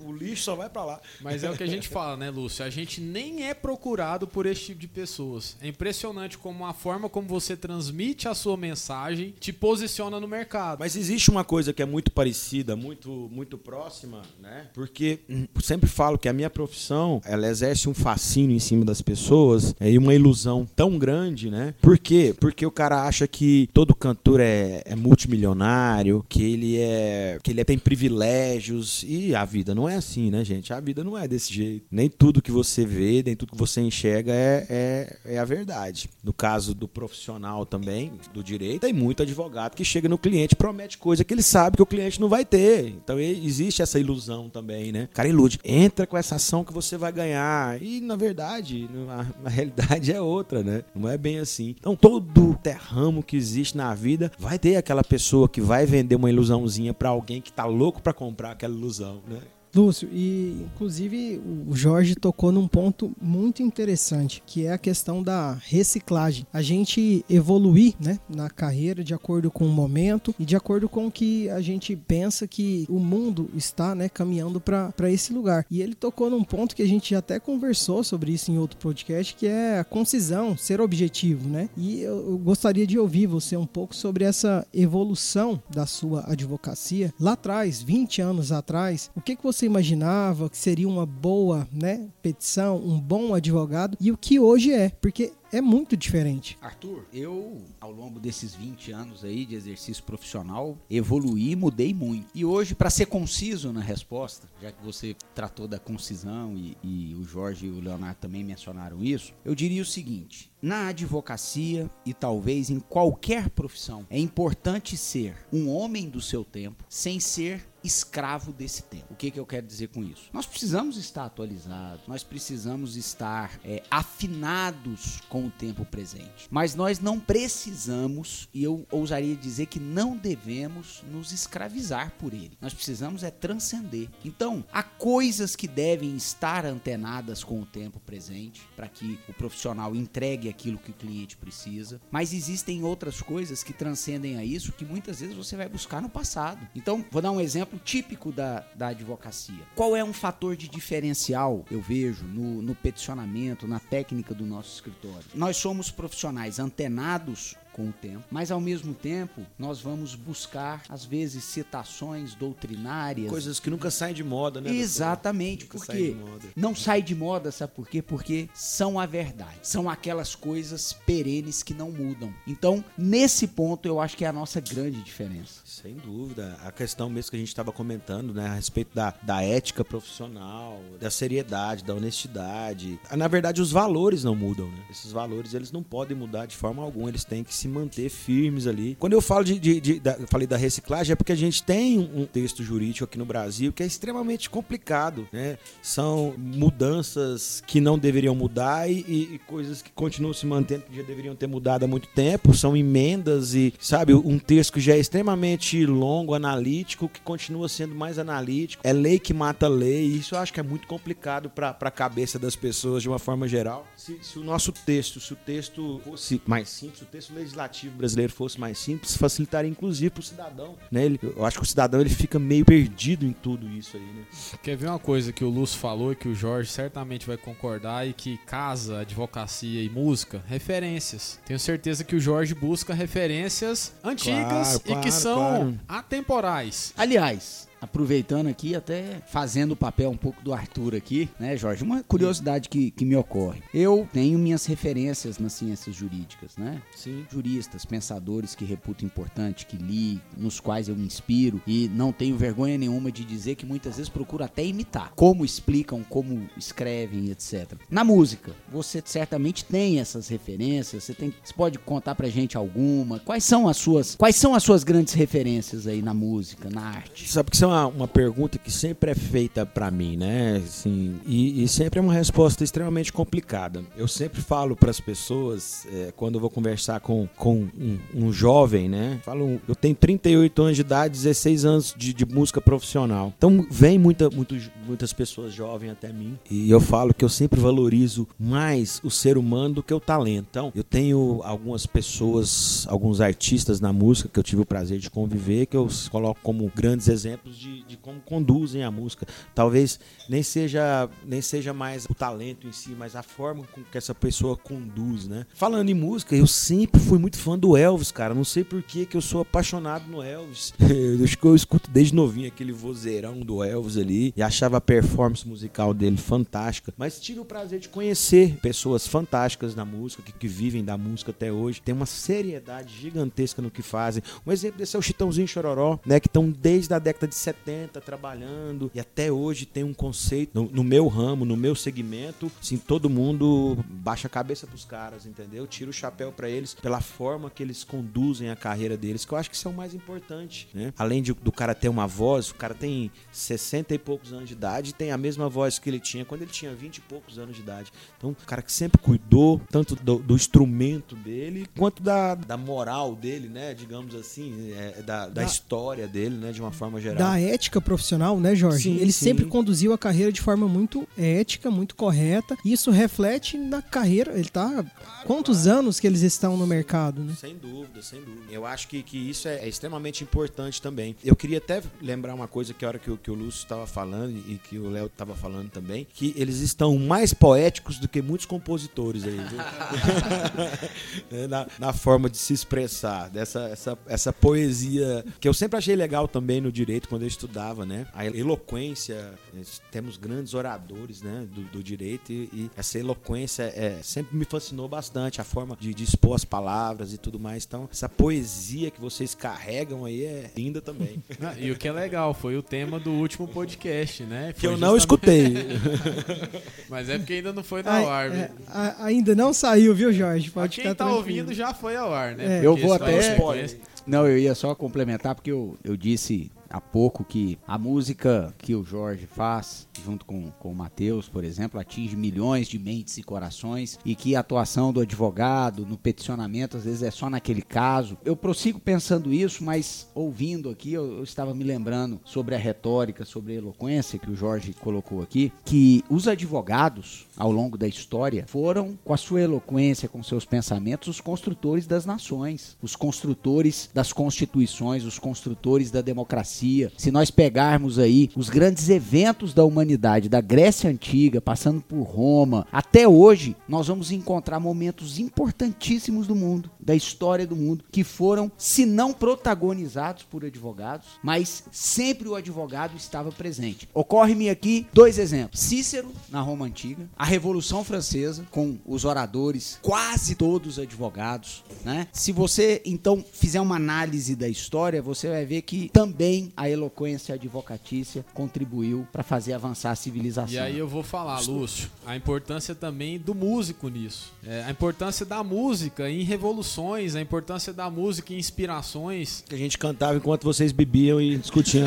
o lixo só vai para lá. Mas é o que a gente fala, né, Lúcio? A gente nem é procurado por esse tipo de pessoas. É impressionante como a forma como você transmite a sua mensagem te posiciona no mercado. Mas existe uma coisa que é muito parecida, muito, muito próxima, né? Porque sempre falo que a minha profissão, ela exerce um fascínio em cima das pessoas é, e uma ilusão tão grande, né? Por quê? Porque o cara acha que todo cantor é, é multimilionário, que ele é que ele tem privilégios e a vida não é assim, né, gente? A vida não é desse jeito. Nem tudo que você vê, nem tudo que você enxerga é, é, é a verdade. No caso do profissional também, do direito, tem muito advogado que chega no cliente e promete coisa que ele sabe que o cliente não vai ter. Então existe essa ilusão também, né? O cara ilude. Entra com essa ação que você vai ganhar. E na verdade, a realidade é outra, né? Não é bem assim. Então todo terramo que existe na vida vai ter aquela pessoa que vai vender uma ilusãozinha para alguém que tá louco para comprar aquela ilusão, né? Lúcio, e inclusive o Jorge tocou num ponto muito interessante, que é a questão da reciclagem. A gente evoluir né, na carreira de acordo com o momento e de acordo com o que a gente pensa que o mundo está né, caminhando para esse lugar. E ele tocou num ponto que a gente até conversou sobre isso em outro podcast, que é a concisão, ser objetivo. Né? E eu, eu gostaria de ouvir você um pouco sobre essa evolução da sua advocacia. Lá atrás, 20 anos atrás, o que, que você imaginava que seria uma boa né, petição, um bom advogado e o que hoje é. Porque é muito diferente. Arthur, eu, ao longo desses 20 anos aí de exercício profissional, evoluí mudei muito. E hoje, para ser conciso na resposta, já que você tratou da concisão e, e o Jorge e o Leonardo também mencionaram isso, eu diria o seguinte: na advocacia e talvez em qualquer profissão, é importante ser um homem do seu tempo sem ser escravo desse tempo. O que, que eu quero dizer com isso? Nós precisamos estar atualizados, nós precisamos estar é, afinados com o tempo presente. Mas nós não precisamos, e eu ousaria dizer que não devemos nos escravizar por ele. Nós precisamos é transcender. Então, há coisas que devem estar antenadas com o tempo presente para que o profissional entregue aquilo que o cliente precisa, mas existem outras coisas que transcendem a isso que muitas vezes você vai buscar no passado. Então, vou dar um exemplo exemplo típico da, da advocacia. Qual é um fator de diferencial, eu vejo, no, no peticionamento, na técnica do nosso escritório? Nós somos profissionais antenados com o tempo, mas ao mesmo tempo nós vamos buscar às vezes citações doutrinárias, Coisas que nunca saem de moda, né? Exatamente, porque moda. não sai de moda, sabe por quê? Porque são a verdade, são aquelas coisas perenes que não mudam. Então, nesse ponto, eu acho que é a nossa grande diferença. Sem dúvida. A questão mesmo que a gente estava comentando, né, a respeito da, da ética profissional, da seriedade, da honestidade. Na verdade, os valores não mudam, né? Esses valores, eles não podem mudar de forma alguma, eles têm que se manter firmes ali. Quando eu falo de, de- de- da, falei da reciclagem, é porque a gente tem um texto jurídico aqui no Brasil que é extremamente complicado, né? São mudanças que não deveriam mudar e, e- coisas que continuam se mantendo que já deveriam ter mudado há muito tempo. São emendas e, sabe, um texto que já é extremamente longo, analítico, que continua sendo mais analítico. É lei que mata lei. Isso eu acho que é muito complicado para a cabeça das pessoas de uma forma geral. Se, se o nosso texto, se o texto fosse mais simples, se o texto legislativo brasileiro fosse mais simples, facilitaria inclusive para o cidadão. Né? Ele- eu acho que o cidadão ele fica meio perdido em tudo isso aí, né? Quer ver uma coisa que o Lúcio falou e que o Jorge certamente vai concordar e que casa advocacia e música? Referências. Tenho certeza que o Jorge busca referências antigas Claro, e que claro, são claro. atemporais. Aliás, aproveitando aqui, até fazendo o papel um pouco do Arthur aqui, né, Jorge? Uma curiosidade que, que me ocorre. Eu tenho minhas referências nas ciências jurídicas, né? Sim. Juristas, pensadores que reputo importante, que li, nos quais eu me inspiro e não tenho vergonha nenhuma de dizer que muitas vezes procuro até imitar. Como explicam, como escrevem, etc. Na música, você certamente tem essas referências, você, tem, você pode contar pra gente alguma? Quais são as suas, quais são as suas grandes referências aí na música, na arte? Sabe que isso é uma, uma pergunta que sempre é feita pra mim, né? Assim, e, e sempre é uma resposta extremamente complicada. Eu sempre falo pras pessoas, é, quando eu vou conversar com, com um, um jovem, né? Falo, eu tenho 38 anos de idade, 16 anos de, de música profissional. Então vem muita, muito, muitas pessoas jovens até mim e eu falo que eu sempre valorizo mais o ser humano do que o talento. Então, eu tenho algumas pessoas, alguns artistas na música que eu tive o prazer de conviver, que eu coloco como grandes exemplos de, de como conduzem a música. Talvez nem seja, nem seja mais o talento em si, mas a forma com que essa pessoa conduz, né? Falando em música, eu sempre fui muito fã do Elvis, cara. Não sei por que que eu sou apaixonado no Elvis. Eu acho que eu escuto desde novinho aquele vozeirão do Elvis ali e achava a performance musical dele fantástica. Mas tive o prazer de conhecer pessoas fantásticas na música, que, que vivem da música até hoje. Tem uma seriedade gigantesca no que fazem. Um exemplo desse é o Chitãozinho Chororó, né? Que estão desde a década de 70 trabalhando e até hoje tem um conceito no, no meu ramo, no meu segmento. Assim, todo mundo baixa a cabeça pros caras, entendeu? Tira o chapéu pra eles pela forma que eles conduzem a carreira deles, que eu acho que isso é o mais importante, né? Além de, do cara ter uma voz, o cara tem 60 e poucos anos de idade e tem a mesma voz que ele tinha quando ele tinha 20 e poucos anos de idade. Então, o cara que sempre cuidou tanto do, do instrumento dele quanto da, da moral dele, né? Digamos assim, é, da, da Da- história dele, né? De uma forma geral. Da ética profissional, né, Jorge? Sim, Ele sim. sempre conduziu a carreira de forma muito ética, muito correta. E isso reflete na carreira. Ele tá. Quantos anos que eles estão no mercado, né? Sem dúvida, sem dúvida. Eu acho que, que isso é, é extremamente importante também. Eu queria até lembrar uma coisa que a hora que, o- que o Lúcio estava falando e que o Léo estava falando também, que eles estão mais poéticos do que muitos compositores aí, viu? Na, na forma de se expressar, dessa essa, essa poesia que eu sempre achei legal também no direito quando eu estudava, né? A eloquência, nós temos grandes oradores, né, do, do direito e, e essa eloquência é, sempre me fascinou bastante, a forma de, de expor as palavras e tudo mais. Então, essa poesia que vocês carregam aí é linda também. Ah, E o que é legal, foi o tema do último podcast, né? que Foi eu não justamente- escutei. Mas é porque ainda não foi Ai, ao ar. é, a- ainda não saiu, viu, Jorge? Pode quem ficar tá tranquilo. ouvindo já foi ao ar, né? É. Eu vou até-. Não, eu ia só complementar porque eu, eu disse há pouco que a música que o Jorge faz, junto com, com o Matheus, por exemplo, atinge milhões de mentes e corações e que a atuação do advogado no peticionamento às vezes é só naquele caso. Eu prossigo pensando isso, mas ouvindo aqui, eu, eu estava me lembrando sobre a retórica, sobre a eloquência que o Jorge colocou aqui, que os advogados, ao longo da história, foram, com a sua eloquência, com seus pensamentos, os construtores das nações, os construtores das constituições, os construtores da democracia advocacia, se nós pegarmos aí os grandes eventos da humanidade, da Grécia Antiga, passando por Roma, até hoje, nós vamos encontrar momentos importantíssimos do mundo, da história do mundo, que foram, se não protagonizados por advogados, mas sempre o advogado estava presente. Ocorre-me aqui dois exemplos: Cícero, na Roma Antiga, a Revolução Francesa, com os oradores, quase todos advogados. Né? Se você então fizer uma análise da história, você vai ver que também a eloquência advocatícia contribuiu para fazer avançar a civilização. E aí eu vou falar, Lúcio, a importância também do músico nisso. É, a importância da música em revoluções, a importância da música em inspirações. Que a gente cantava enquanto vocês bebiam e discutiam.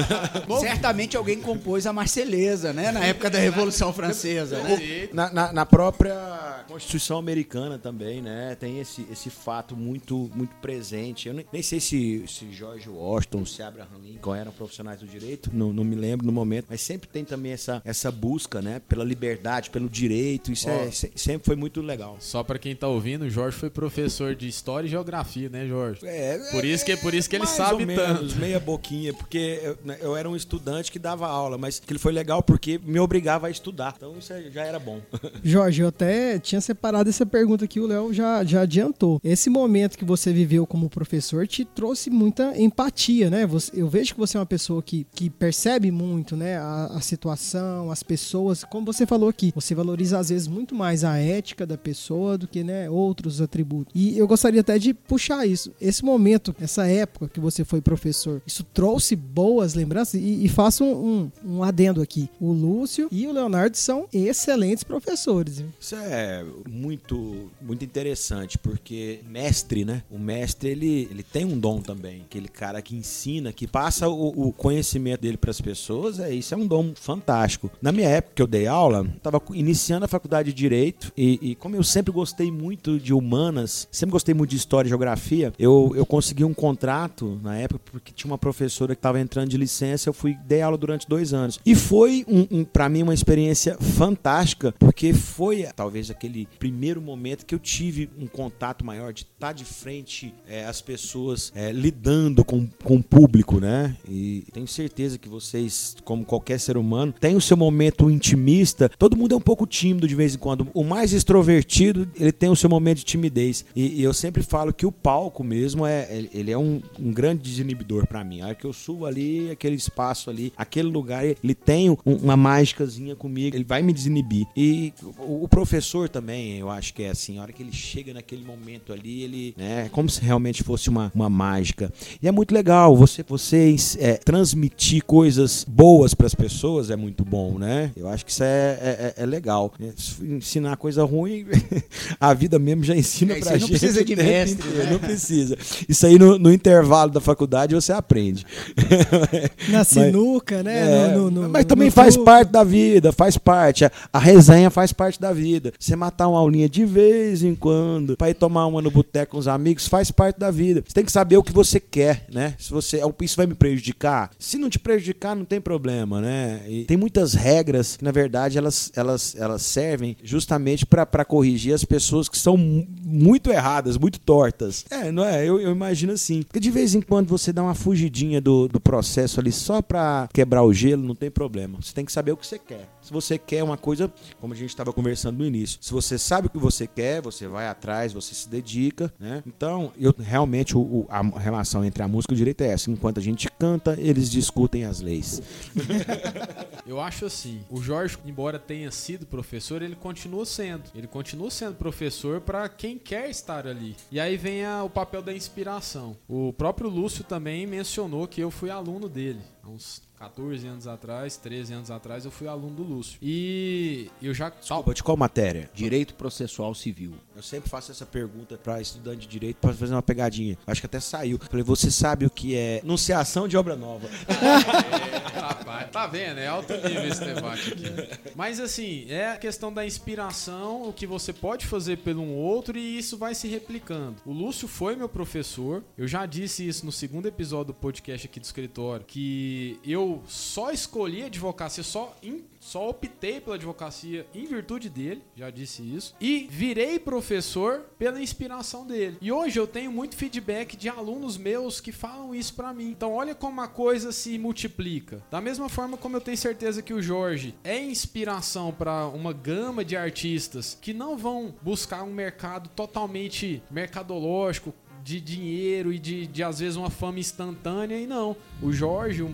Certamente alguém compôs a Marselhesa, né? Na época da Revolução Francesa, né? na, na, na própria Constituição Americana também, né? Tem esse, esse fato muito, muito presente. Eu nem, nem sei se, se George Washington, se Abraham Lincoln eram profissionais do direito, não, não me lembro no momento, mas sempre tem também essa, essa busca, né? Pela liberdade, pelo direito. Isso é, se- sempre foi muito legal. Só pra quem tá ouvindo, o Jorge foi professor de história e geografia, né, Jorge? É, Por isso que, por isso que ele sabe ou menos, tanto. meia boquinha, porque eu, né, eu era um estudante que dava aula, mas que ele foi legal porque me obrigava a estudar. Então isso já era bom. Jorge, eu até tinha separado essa pergunta que o Léo já, já adiantou. Esse momento que você viveu como professor te trouxe muita empatia, né? Você- eu vejo que você é uma pessoa que, que percebe muito, né? A, a situação, as pessoas. Como você falou aqui, você valoriza às vezes muito mais a ética da pessoa do que né, outros atributos. E eu gostaria até de puxar isso. Esse momento, essa época que você foi professor, isso trouxe boas lembranças e, e faço um, um, um adendo aqui. O Lúcio e o Leonardo são excelentes professores. Isso é muito, muito interessante, porque mestre, né? O mestre, ele, ele tem um dom também. Aquele cara que ensina, que passa o, o conhecimento dele para as pessoas, é isso é um dom fantástico. Na minha época que eu dei aula, estava iniciando a faculdade de Direito e, e como eu sempre gostei muito de humanas, sempre gostei muito de História e Geografia, eu, eu consegui um contrato na época porque tinha uma professora que estava entrando de licença, eu fui dei aula durante dois anos. E foi, um, um, para mim, uma experiência fantástica, porque foi talvez aquele primeiro momento que eu tive um contato maior de estar de frente é, às pessoas é, lidando com, com o público, né? E tenho certeza que vocês, como qualquer ser humano, tem o seu momento intimista. Todo mundo é um pouco tímido de vez em quando. O mais extrovertido, ele tem o seu momento de timidez. E, e eu sempre falo que o palco mesmo é, ele- é um, um grande desinibidor para mim. A hora que eu subo ali, aquele espaço ali, aquele lugar, ele tem um- uma mágicazinha comigo, ele vai me desinibir. E o, o professor também, eu acho que é assim, a hora que ele chega naquele momento ali, ele, né, é como se realmente fosse uma, uma mágica. E é muito legal, você, vocês é, transmitir coisas boas para as pessoas é muito bom, né? Eu acho que isso é, é, é- é legal. É, Ensinar coisa ruim, a vida mesmo já ensina É, pra aí não gente. precisa de o mestre, né? Não precisa. Isso aí no, no intervalo da faculdade você aprende. Na sinuca, né? É, No- no- no- mas no também faz truco. parte da vida, faz parte. A, a resenha faz parte da vida. Você matar uma aulinha de vez em quando, pra ir tomar uma no boteco com os amigos, faz parte da vida. Você tem que saber o que você quer, né? Se você, isso vai me prejudicar? Se não te prejudicar, não tem problema, né? E tem muitas regras que, na verdade, elas, elas, elas servem justamente pra corrigir as pessoas que são mu- muito erradas, muito tortas. É, não é? Eu, eu imagino assim. Porque de vez em quando você dá uma fugidinha do, do processo ali só pra quebrar o gelo, não tem problema. Você tem que saber o que você quer. Se você quer uma coisa, como a gente estava conversando no início, se você sabe o que você quer, você vai atrás, você se dedica, né? Então, eu realmente o, o- a relação entre a música e o direito é essa. Enquanto a gente canta, eles discutem as leis. Eu acho assim, o Jorge, embora tenha sido professor, ele continua sendo. Ele continua sendo professor para quem quer estar ali. E aí vem a- o papel da inspiração. O próprio Lúcio também mencionou que eu fui aluno dele há uns 14 anos atrás, 13 anos atrás, eu fui aluno do Lúcio. E eu já Desculpa, de qual matéria? Direito processual civil. Eu sempre faço essa pergunta pra estudante de direito pra fazer uma pegadinha. Acho que até saiu. Falei, você sabe o que é enunciação de obra nova? Rapaz, tá vendo? É alto nível esse debate aqui. Mas assim, é a questão da inspiração, o que você pode fazer pelo um outro e isso vai se replicando. O Lúcio foi meu professor, eu já disse isso no segundo episódio do podcast aqui do escritório, que eu só escolhi a advocacia, só, em- só optei pela advocacia em virtude dele, já disse isso, e virei professor pela inspiração dele. E hoje eu tenho muito feedback de alunos meus que falam isso para mim. Então olha como a coisa se multiplica. Da mesma forma como eu tenho certeza que o Jorge é inspiração para uma gama de artistas que não vão buscar um mercado totalmente mercadológico, de dinheiro e de, de, às vezes uma fama instantânea e não. O Jorge,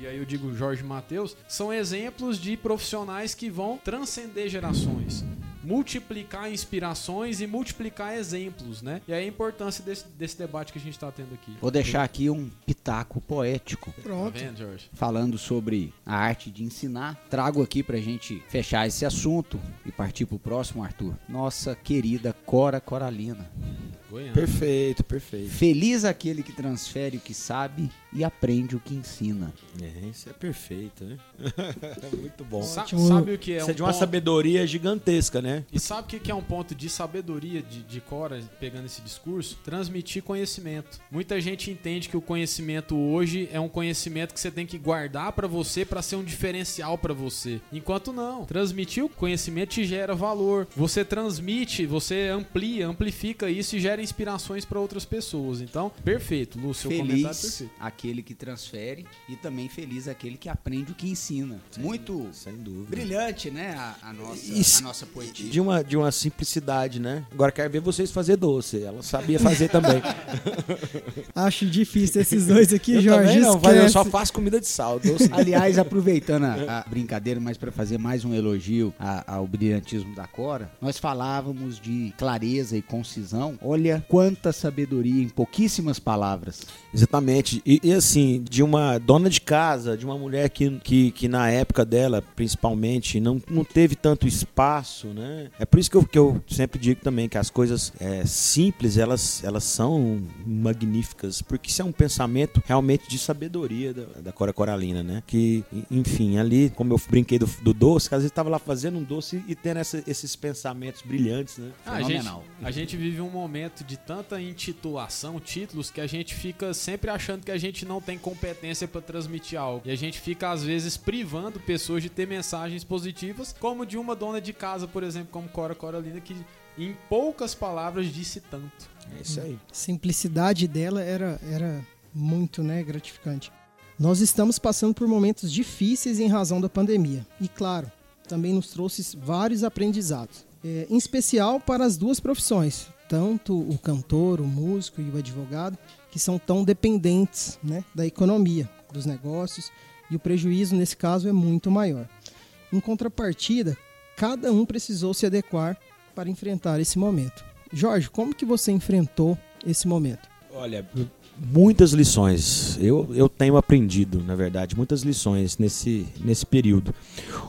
e aí eu digo Jorge Matheus, são exemplos de profissionais que vão transcender gerações multiplicar inspirações e multiplicar exemplos, né? E aí a importância desse, desse debate que a gente está tendo aqui. Vou deixar aqui um pitaco poético. Pronto. Tá vendo, Jorge? Falando sobre a arte de ensinar, trago aqui pra gente fechar esse assunto e partir pro próximo, Arthur. Nossa querida Cora Coralina. Goiânia. Perfeito, perfeito. Feliz aquele que transfere o que sabe e aprende o que ensina. É, isso é perfeito, né? Muito bom. Sa- Ótimo. sabe o que é Isso um é de uma ponto- sabedoria gigantesca, né? E sabe o que é um ponto de sabedoria de, de Cora, pegando esse discurso? Transmitir conhecimento. Muita gente entende que o conhecimento hoje é um conhecimento que você tem que guardar pra você pra ser um diferencial pra você. Enquanto não, transmitir o conhecimento te gera valor. Você transmite, você amplia, amplifica isso e gera inspirações pra outras pessoas. Então, perfeito, Lúcio, seu comentário é Feliz perfeito. aquele que transfere e também feliz aquele que aprende o que ensina. Muito Sem dúvida. brilhante, né? A, a nossa, Isso- a nossa poetia. De uma, de uma simplicidade, né? Agora quero ver vocês fazer doce. Ela sabia fazer também. Acho difícil esses dois aqui, eu Jorge. também não, vai, eu só faço comida de sal. Doce. Aliás, aproveitando a, a brincadeira, mas para fazer mais um elogio a- ao brilhantismo da Cora, nós falávamos de clareza e concisão. Olha quanta sabedoria em pouquíssimas palavras. Exatamente. E, e, assim, de uma dona de casa, de uma mulher que, que, que na época dela, principalmente, não, não teve tanto espaço, né? É por isso que eu, que eu sempre digo também que as coisas é, simples, elas, elas são magníficas, porque isso é um pensamento realmente de sabedoria da, da Cora Coralina, né? Que, enfim, ali, como eu brinquei do, do doce, que às vezes estava lá fazendo um doce e tendo essa- esses pensamentos brilhantes, né? Ah, a, gente, a gente vive um momento de tanta intitulação, títulos, que a gente fica sempre achando que a gente não tem competência para transmitir algo. E a gente fica, às vezes, privando pessoas de ter mensagens positivas, como de uma dona de casa, por exemplo, como Cora Coralina, que em poucas palavras disse tanto. É isso aí. simplicidade dela era, era muito né, gratificante. Nós estamos passando por momentos difíceis em razão da pandemia. E claro, também nos trouxe vários aprendizados. É, em especial para as duas profissões, tanto o cantor, o músico e o advogado, que são tão dependentes né, da economia, dos negócios, e o prejuízo nesse caso é muito maior. Em contrapartida, cada um precisou se adequar para enfrentar esse momento. Jorge, como que você enfrentou esse momento? Olha, muitas lições. Eu, eu tenho aprendido, na verdade, muitas lições nesse, nesse período.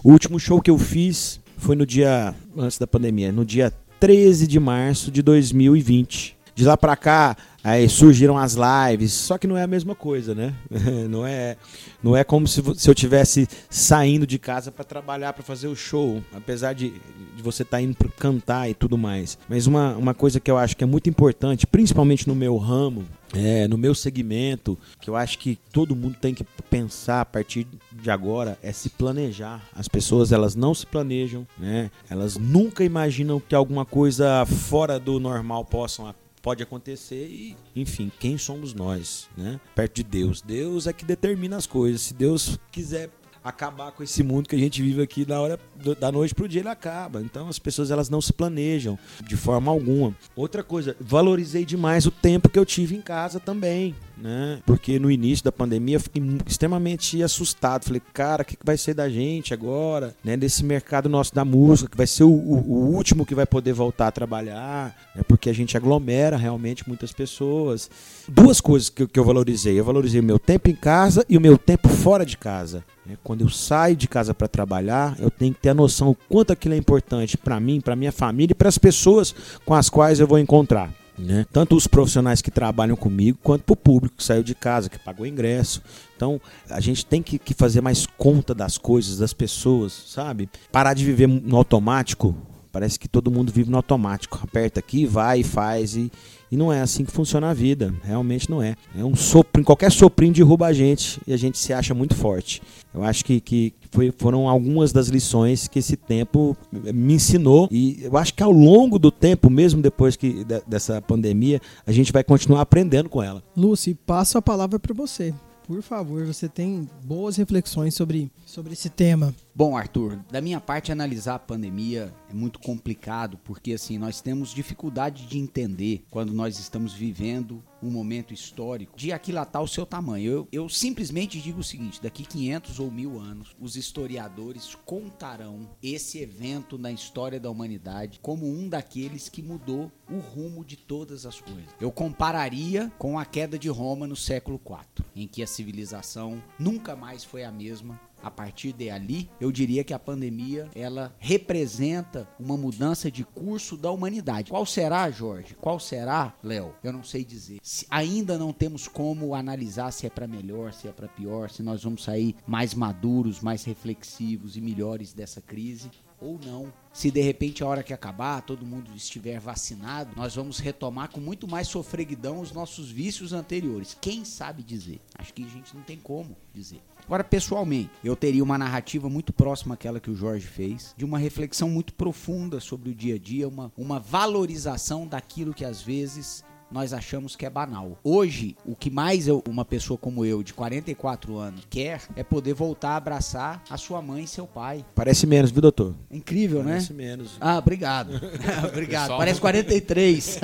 O último show que eu fiz foi no dia, antes da pandemia, no dia 13 de março de 2020. De lá pra cá, aí surgiram as lives, só que não é a mesma coisa, né? Não é, não é como se, se eu tivesse saindo de casa para trabalhar, para fazer o show, apesar de, de você estar indo pra cantar e tudo mais. Mas uma, uma coisa que eu acho que é muito importante, principalmente no meu ramo, é, no meu segmento, que eu acho que todo mundo tem que pensar a partir de agora é se planejar. As pessoas elas não se planejam, né? Elas nunca imaginam que alguma coisa fora do normal possam pode acontecer e, enfim, quem somos nós, né? Perto de Deus. Deus é que determina as coisas. Se Deus quiser acabar com esse mundo que a gente vive aqui na hora da noite pro dia ele acaba. Então as pessoas elas não se planejam de forma alguma. Outra coisa, valorizei demais o tempo que eu tive em casa também, né? Porque no início da pandemia eu fiquei extremamente assustado. Falei, cara, o que, vai ser da gente agora, né? Desse mercado nosso da música, que vai ser o, o- último que vai poder voltar a trabalhar, né? Porque a gente aglomera realmente muitas pessoas. Duas coisas que, que eu valorizei. Eu valorizei o meu tempo em casa e o meu tempo fora de casa. Né? Quando eu saio de casa para trabalhar, eu tenho que ter a noção o quanto aquilo é importante para mim, para minha família e para as pessoas com as quais eu vou encontrar. Né? Tanto os profissionais que trabalham comigo, quanto para o público que saiu de casa, que pagou ingresso. Então, a gente tem que, que fazer mais conta das coisas, das pessoas, sabe? Parar de viver no automático, Parece que todo mundo vive no automático. Aperta aqui, vai, faz e, e não é assim que funciona a vida. Realmente não é. É um sopro, qualquer soprinho derruba a gente e a gente se acha muito forte. Eu acho que, que foi, foram algumas das lições que esse tempo me ensinou e eu acho que ao longo do tempo, mesmo depois que dessa pandemia, a gente vai continuar aprendendo com ela. Lucy, passo a palavra para você. Por favor, você tem boas reflexões sobre, sobre esse tema. Bom, Arthur, da minha parte, analisar a pandemia é muito complicado, porque assim, nós temos dificuldade de entender quando nós estamos vivendo um momento histórico de aquilatar o seu tamanho. Eu, eu simplesmente digo o seguinte: daqui 500 ou mil anos, os historiadores contarão esse evento na história da humanidade como um daqueles que mudou o rumo de todas as coisas. Eu compararia com a queda de Roma no século IV, em que a civilização nunca mais foi a mesma a partir de ali, eu diria que a pandemia ela representa uma mudança de curso da humanidade. Qual será, Jorge? Qual será, Léo? Eu não sei dizer. Se ainda não temos como analisar se é para melhor, se é para pior, se nós vamos sair mais maduros, mais reflexivos e melhores dessa crise ou não. Se de repente a hora que acabar, todo mundo estiver vacinado, nós vamos retomar com muito mais sofreguidão os nossos vícios anteriores. Quem sabe dizer? Acho que a gente não tem como dizer. Agora, pessoalmente, eu teria uma narrativa muito próxima àquela que o Jorge fez, de uma reflexão muito profunda sobre o dia a dia, uma, uma valorização daquilo que às vezes nós achamos que é banal. Hoje, o que mais eu, uma pessoa como eu, de 44 anos, quer é poder voltar a abraçar a sua mãe e seu pai. Parece menos, viu, doutor? Incrível, Parece né? Parece menos. Ah, obrigado. obrigado. Pessoal... Parece 43.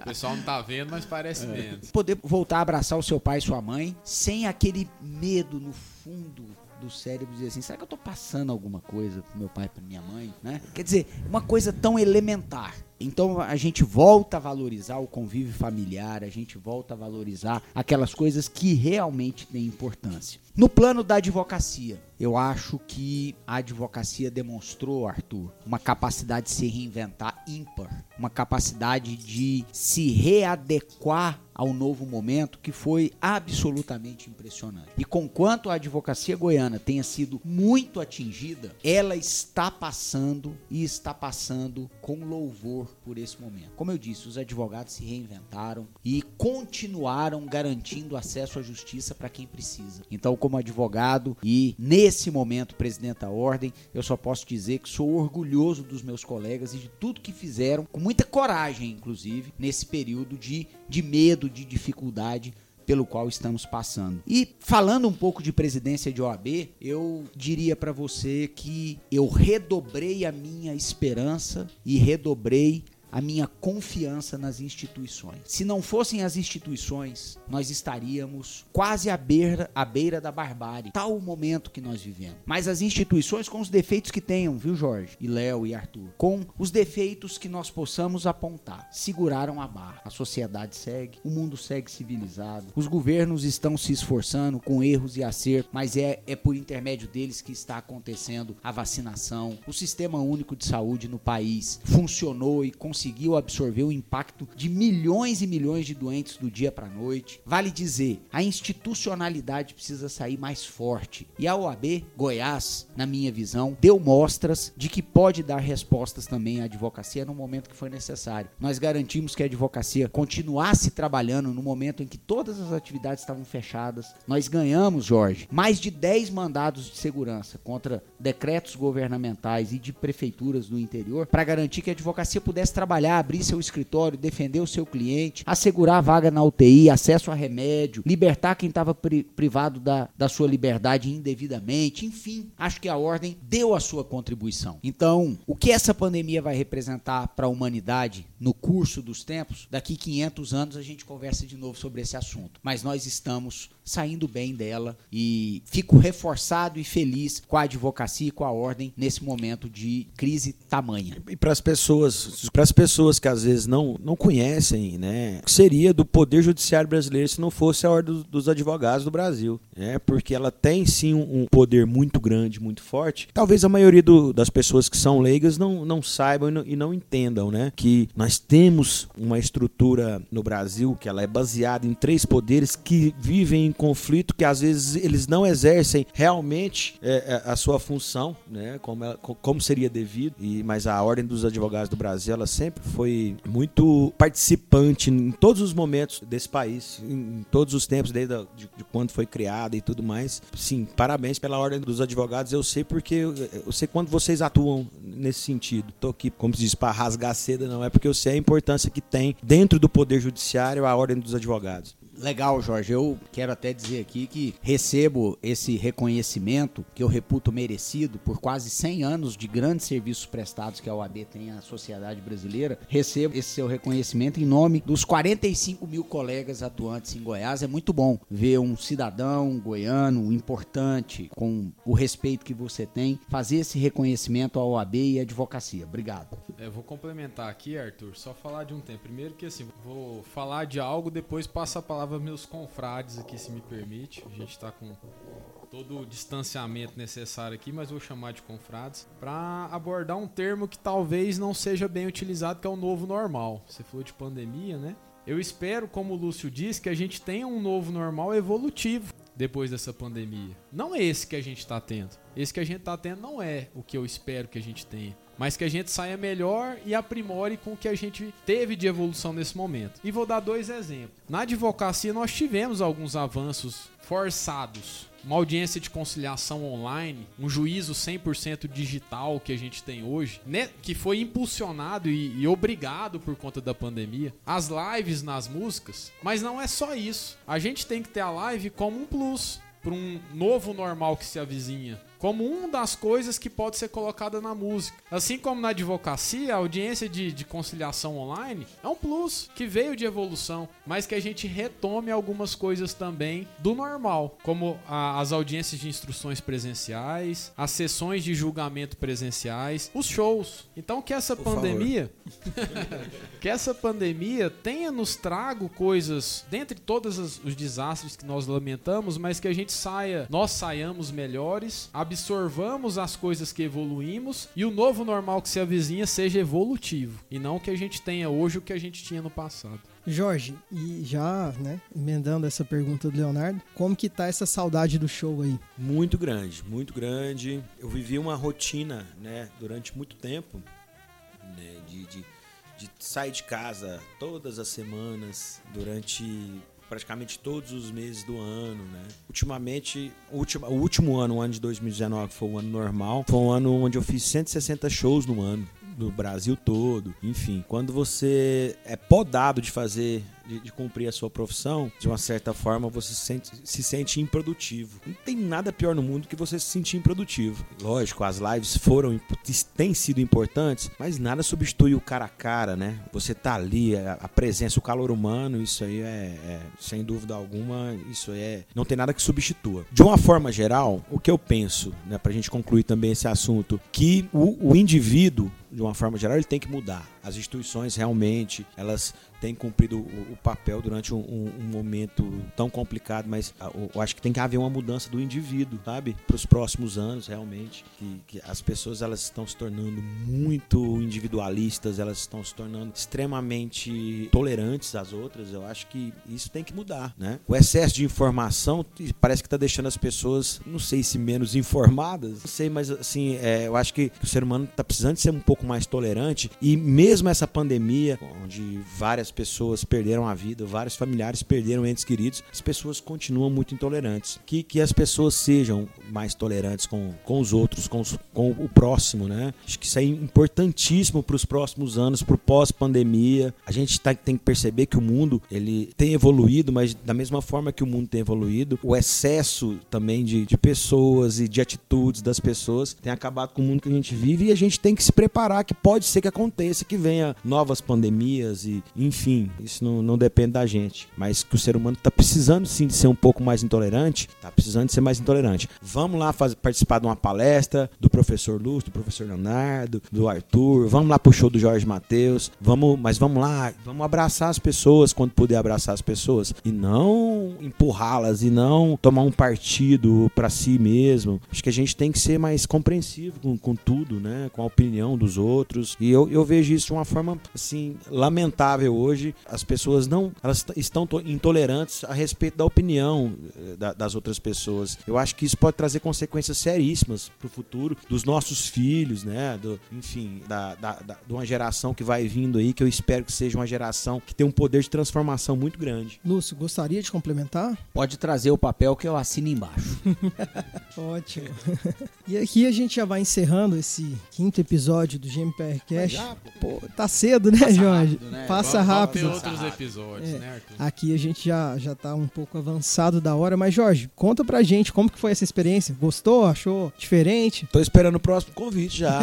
o pessoal não tá vendo, mas parece é. menos. Poder voltar a abraçar o seu pai e sua mãe sem aquele medo no fundo do cérebro dizer assim, será que eu tô passando alguma coisa pro meu pai e pra minha mãe, né? Quer dizer, uma coisa tão elementar. Então a gente volta a valorizar o convívio familiar, a gente volta a valorizar aquelas coisas que realmente têm importância. No plano da advocacia, eu acho que a advocacia demonstrou, Arthur, uma capacidade de se reinventar ímpar, uma capacidade de se readequar ao novo momento que foi absolutamente impressionante. E conquanto a advocacia goiana tenha sido muito atingida, ela está passando e está passando com louvor por esse momento. Como eu disse, os advogados se reinventaram e continuaram garantindo acesso à justiça para quem precisa. Então, como advogado e nesse momento presidente da ordem, eu só posso dizer que sou orgulhoso dos meus colegas e de tudo que fizeram, com muita coragem, inclusive, nesse período de, de medo, de dificuldade pelo qual estamos passando. E falando um pouco de presidência de OAB, eu diria para você que eu redobrei a minha esperança e redobrei a minha confiança nas instituições. Se não fossem as instituições, nós estaríamos quase à beira, à beira da barbárie. Tal o momento que nós vivemos. Mas as instituições, com os defeitos que tenham, viu, Jorge? E Léo e Arthur? Com os defeitos que nós possamos apontar, seguraram a barra. A sociedade segue, o mundo segue civilizado, os governos estão se esforçando com erros e acertos, mas é, é por intermédio deles que está acontecendo a vacinação. O sistema único de saúde no país funcionou e conseguiu conseguiu absorver o impacto de milhões e milhões de doentes do dia para a noite. Vale dizer, a institucionalidade precisa sair mais forte. E a OAB Goiás, na minha visão, deu mostras de que pode dar respostas também à advocacia no momento que for necessário. Nós garantimos que a advocacia continuasse trabalhando no momento em que todas as atividades estavam fechadas. Nós ganhamos, Jorge, mais de 10 mandados de segurança contra decretos governamentais e de prefeituras do interior para garantir que a advocacia pudesse trabalhar trabalhar, abrir seu escritório, defender o seu cliente, assegurar a vaga na UTI, acesso a remédio, libertar quem estava pri privado da, da sua liberdade indevidamente, enfim, acho que a ordem deu a sua contribuição. Então, o que essa pandemia vai representar para a humanidade no curso dos tempos, daqui 500 anos a gente conversa de novo sobre esse assunto. Mas nós estamos saindo bem dela e fico reforçado e feliz com a advocacia e com a ordem nesse momento de crise tamanha. E para as pessoas, para as pessoas que às vezes não, não conhecem, né, seria do Poder Judiciário brasileiro se não fosse a Ordem dos Advogados do Brasil. Né, porque ela tem sim um poder muito grande, muito forte. Talvez a maioria do, das pessoas que são leigas não, não saibam e não, e não entendam né, que nós temos uma estrutura no Brasil que ela é baseada em três poderes que vivem em conflito, que às vezes eles não exercem realmente é, é a sua função, né, como, ela, como seria devido. E, mas a Ordem dos Advogados do Brasil ela sempre foi muito participante em todos os momentos desse país, em, todos os tempos, desde a, de, de, quando foi criada e tudo mais. Sim, parabéns pela Ordem dos Advogados. Eu sei porque eu, eu sei quando vocês atuam nesse sentido. Tô aqui, como se diz, para rasgar seda, não é porque eu sei a importância que tem dentro do Poder Judiciário a Ordem dos Advogados. Legal, Jorge. Eu quero até dizer aqui que recebo esse reconhecimento que eu reputo merecido por quase 100 anos de grandes serviços prestados que a OAB tem à sociedade brasileira. Recebo esse seu reconhecimento em nome dos 45 mil colegas atuantes em Goiás. É muito bom ver um cidadão goiano importante, com o respeito que você tem, fazer esse reconhecimento à OAB e à advocacia. Obrigado. Eu é, vou complementar aqui, Arthur, só falar de um tempo. Primeiro que assim, vou falar de algo, depois passa a palavra meus confrades aqui, se me permite. A gente está com todo o distanciamento necessário aqui, mas vou chamar de confrades, para abordar um termo que talvez não seja bem utilizado, que é o novo normal. Você falou de pandemia, né? Eu espero, como o Lúcio disse, que a gente tenha um novo normal evolutivo depois dessa pandemia. Não é esse que a gente está tendo. Esse que a gente está tendo não é o que eu espero que a gente tenha mas que a gente saia melhor e aprimore com o que a gente teve de evolução nesse momento. E vou dar dois exemplos. Na advocacia nós tivemos alguns avanços forçados. Uma audiência de conciliação online, um juízo 100% digital que a gente tem hoje, né, que foi impulsionado e, e obrigado por conta da pandemia. As lives nas músicas, mas não é só isso. A gente tem que ter a live como um plus para um novo normal que se avizinha como uma das coisas que pode ser colocada na música. Assim como na advocacia, a audiência de, de conciliação online é um plus que veio de evolução, mas que a gente retome algumas coisas também do normal, como a, as audiências de instruções presenciais, as sessões de julgamento presenciais, os shows. Então que essa Por pandemia, que essa pandemia tenha nos trago coisas, dentre todos os desastres que nós lamentamos, mas que a gente saia, nós saiamos melhores, absorvamos as coisas que evoluímos e o novo normal que se avizinha seja evolutivo e não que a gente tenha hoje o que a gente tinha no passado. Jorge, e já, né, emendando essa pergunta do Leonardo, como que tá essa saudade do show aí? Muito grande, muito grande. Eu vivi uma rotina, né, durante muito tempo, né, de, de, de sair de casa todas as semanas durante praticamente todos os meses do ano, né? Ultimamente, o último, o último ano, o ano de 2019, foi um ano normal. Foi um ano onde eu fiz 160 shows no ano no Brasil todo, enfim. Quando você é podado de fazer de, de, cumprir a sua profissão, de uma certa forma você se sente, se sente improdutivo. Não tem nada pior no mundo que você se sentir improdutivo. Lógico, as lives foram têm sido importantes, mas nada substitui o cara a cara, né? Você tá ali, a, a presença, o calor humano, isso aí é, é, sem dúvida alguma, isso é não tem nada que substitua. De uma forma geral, o que eu penso, né, pra gente concluir também esse assunto, que o, o indivíduo de uma forma geral, ele tem que mudar. As instituições realmente, elas têm cumprido o, papel durante um, um, momento tão complicado, mas eu acho que tem que haver uma mudança do indivíduo, sabe? Para os próximos anos, realmente. Que, que, as pessoas elas estão se tornando muito individualistas, elas estão se tornando extremamente tolerantes às outras. Eu acho que isso tem que mudar, né? O excesso de informação parece que está deixando as pessoas, não sei se menos informadas, não sei, mas assim, é, eu acho que o ser humano está precisando ser um pouco mais tolerante e mesmo essa pandemia, onde várias várias pessoas perderam a vida, vários familiares perderam entes queridos, as pessoas continuam muito intolerantes. Que, que as pessoas sejam mais tolerantes com, com os outros, com, os, com o próximo, né? Acho que isso é importantíssimo para os próximos anos, para o pós-pandemia. A gente tá, tem que perceber que o mundo ele tem evoluído, mas da mesma forma que o mundo tem evoluído, o excesso também de, de pessoas e de atitudes das pessoas tem acabado com o mundo que a gente vive e a gente tem que se preparar que pode ser que aconteça, que venha novas pandemias e, enfim, isso não, não depende da gente. Mas que o ser humano está precisando sim de ser um pouco mais intolerante, está precisando de ser mais intolerante. Vamos lá fazer, participar de uma palestra do professor Lúcio, do professor Leonardo, do Arthur, vamos lá pro show do Jorge Matheus, vamos, mas vamos lá, vamos abraçar as pessoas quando puder abraçar as pessoas e não empurrá-las e não tomar um partido para si mesmo. Acho que a gente tem que ser mais compreensivo com, com tudo, né? Com a opinião dos outros. E eu, eu vejo isso de uma forma assim lamentável hoje. As pessoas não, elas estão intolerantes a respeito da opinião eh, da, das outras pessoas. Eu acho que isso pode trazer consequências seríssimas para o futuro dos nossos filhos, né? Do, enfim, da, da, da, de uma geração que vai vindo aí, que eu espero que seja uma geração que tem um poder de transformação muito grande. Lúcio, gostaria de complementar? Pode trazer o papel que eu assino embaixo. Ótimo. e aqui a gente já vai encerrando esse quinto episódio do GMPR Cash. Já, pô, tá cedo, né, Passa Jorge? Rápido, né? Passa rápido. Vamos ter outros episódios, é, né, Arthur? Aqui a gente já, já tá um pouco avançado da hora, mas Jorge, conta pra gente como que foi essa experiência. Gostou? Achou diferente? Tô esperando o próximo convite já.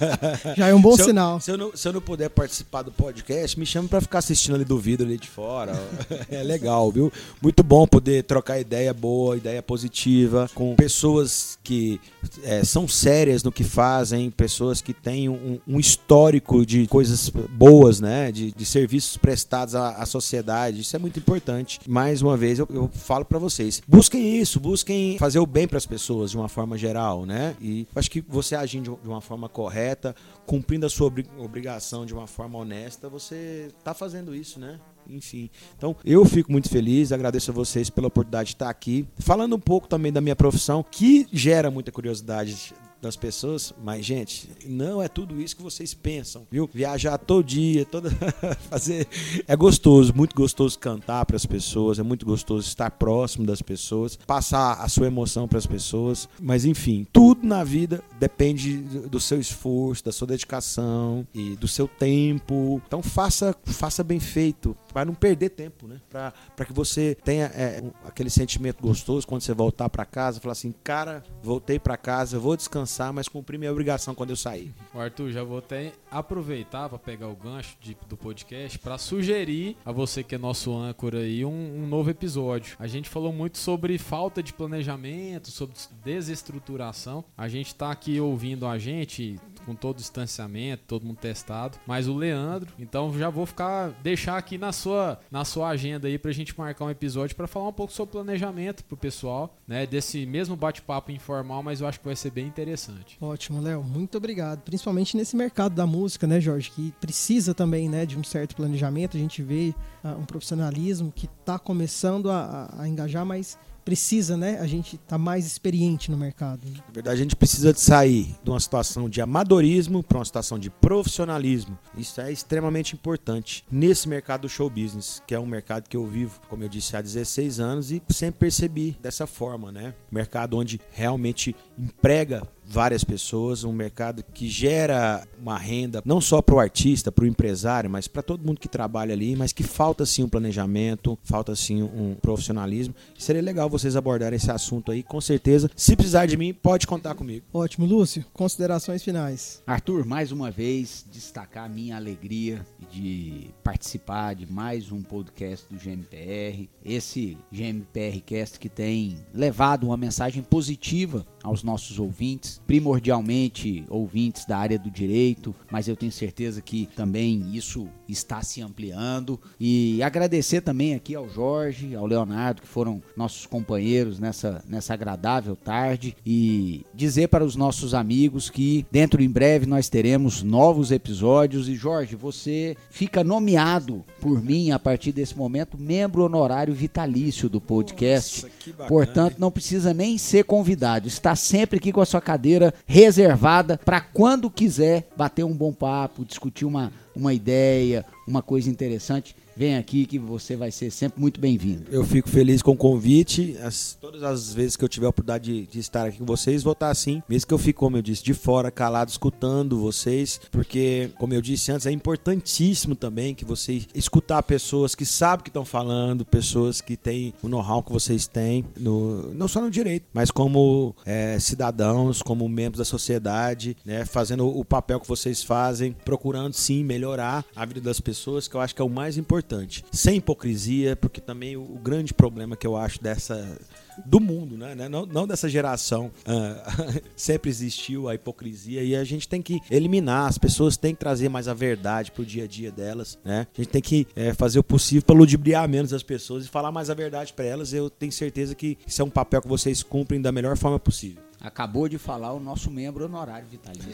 já é um bom se sinal. Eu, se, eu não, se eu não puder participar do podcast, me chama pra ficar assistindo ali do vidro ali de fora. é legal, viu? Muito bom poder trocar ideia boa, ideia positiva, com pessoas que é, são sérias no que fazem, pessoas que têm um, um histórico de coisas boas, né? De, de serviços prestados à, à, sociedade. Isso é muito importante. Mais uma vez, eu, eu falo para vocês: busquem isso, busquem fazer o bem para as pessoas de uma forma geral, né? E acho que você agindo de uma forma correta, cumprindo a sua obrigação de uma forma honesta, você está fazendo isso, né? enfim. Então, eu fico muito feliz, agradeço a vocês pela oportunidade de estar aqui. Falando um pouco também da minha profissão, que gera muita curiosidade das pessoas, mas gente, não é tudo isso que vocês pensam, viu? Viajar todo dia, toda fazer é gostoso, muito gostoso cantar para as pessoas, é muito gostoso estar próximo das pessoas, passar a sua emoção para as pessoas, mas enfim, tudo na vida depende do seu esforço, da sua dedicação e do seu tempo. Então faça, faça bem feito, para não perder tempo, né? Para que você tenha é, um, aquele sentimento gostoso quando você voltar para casa, falar assim, cara, voltei para casa, vou descansar descansar, mas cumprir minha obrigação quando eu sair. Arthur, já vou até aproveitar para pegar o gancho de, do podcast para sugerir a você que é nosso âncora aí um, um, novo episódio. A gente falou muito sobre falta de planejamento, sobre desestruturação. A gente está aqui ouvindo a gente com todo o distanciamento, todo mundo testado, mas o Leandro, então já vou ficar deixar aqui na sua na sua agenda aí pra gente marcar um episódio para falar um pouco sobre planejamento pro pessoal, né, desse mesmo bate-papo informal, mas eu acho que vai ser bem interessante. Ótimo, Léo, muito obrigado. Principalmente nesse mercado da música, né, Jorge, que precisa também, né, de um certo planejamento. A gente vê uh, um profissionalismo que está começando a, a, a engajar, mas precisa, né? A gente tá mais experiente no mercado. Na verdade, a gente precisa de sair de uma situação de amadorismo para uma situação de profissionalismo. Isso é extremamente importante nesse mercado do show business, que é um mercado que eu vivo, como eu disse, há 16 anos e sempre percebi dessa forma, né? Mercado onde realmente emprega várias pessoas, um mercado que gera uma renda não só para o artista, para o empresário, mas para todo mundo que trabalha ali, mas que falta sim um planejamento, falta sim um profissionalismo. Seria legal vocês abordarem esse assunto aí, com certeza. Se precisar de mim, pode contar comigo. Ótimo, Lúcio. Considerações finais. Arthur, mais uma vez destacar a minha alegria de participar de mais um podcast do GMPR. Esse GMPR Cast que tem levado uma mensagem positiva aos nossos ouvintes, primordialmente ouvintes da área do direito, mas eu tenho certeza que também isso está se ampliando. E agradecer também aqui ao Jorge, ao Leonardo, que foram nossos companheiros nessa, nessa agradável tarde, e dizer para os nossos amigos que dentro em breve nós teremos novos episódios. E Jorge, você fica nomeado por mim a partir desse momento membro honorário vitalício do podcast. Nossa, Portanto, não precisa nem ser convidado. Está sempre aqui com a sua cadeira reservada para quando quiser bater um bom papo, discutir uma, uma ideia, uma coisa interessante vem aqui que você vai ser sempre muito bem-vindo. Eu fico feliz com o convite. As, todas as vezes que eu tiver a oportunidade de, de, estar aqui com vocês, vou estar assim, mesmo que eu fique, como eu disse, de fora, calado, escutando vocês, porque, como eu disse antes, é importantíssimo também que vocês escutar pessoas que sabem o que estão falando, pessoas que têm o know-how que vocês têm, no, não só no direito, mas como é, cidadãos, como membros da sociedade, né, fazendo o papel que vocês fazem, procurando sim melhorar a vida das pessoas, que eu acho que é o mais importante. Sem hipocrisia, porque também o, o grande problema que eu acho dessa do mundo, né? né? Não, não dessa geração. Uh, sempre existiu a hipocrisia e a gente tem que eliminar. As pessoas têm que trazer mais a verdade pro dia a dia delas, né? A gente tem que é, fazer o possível para ludibriar menos as pessoas e falar mais a verdade para elas. Eu tenho certeza que isso é um papel que vocês cumprem da melhor forma possível. Acabou de falar o nosso membro honorário vitalício.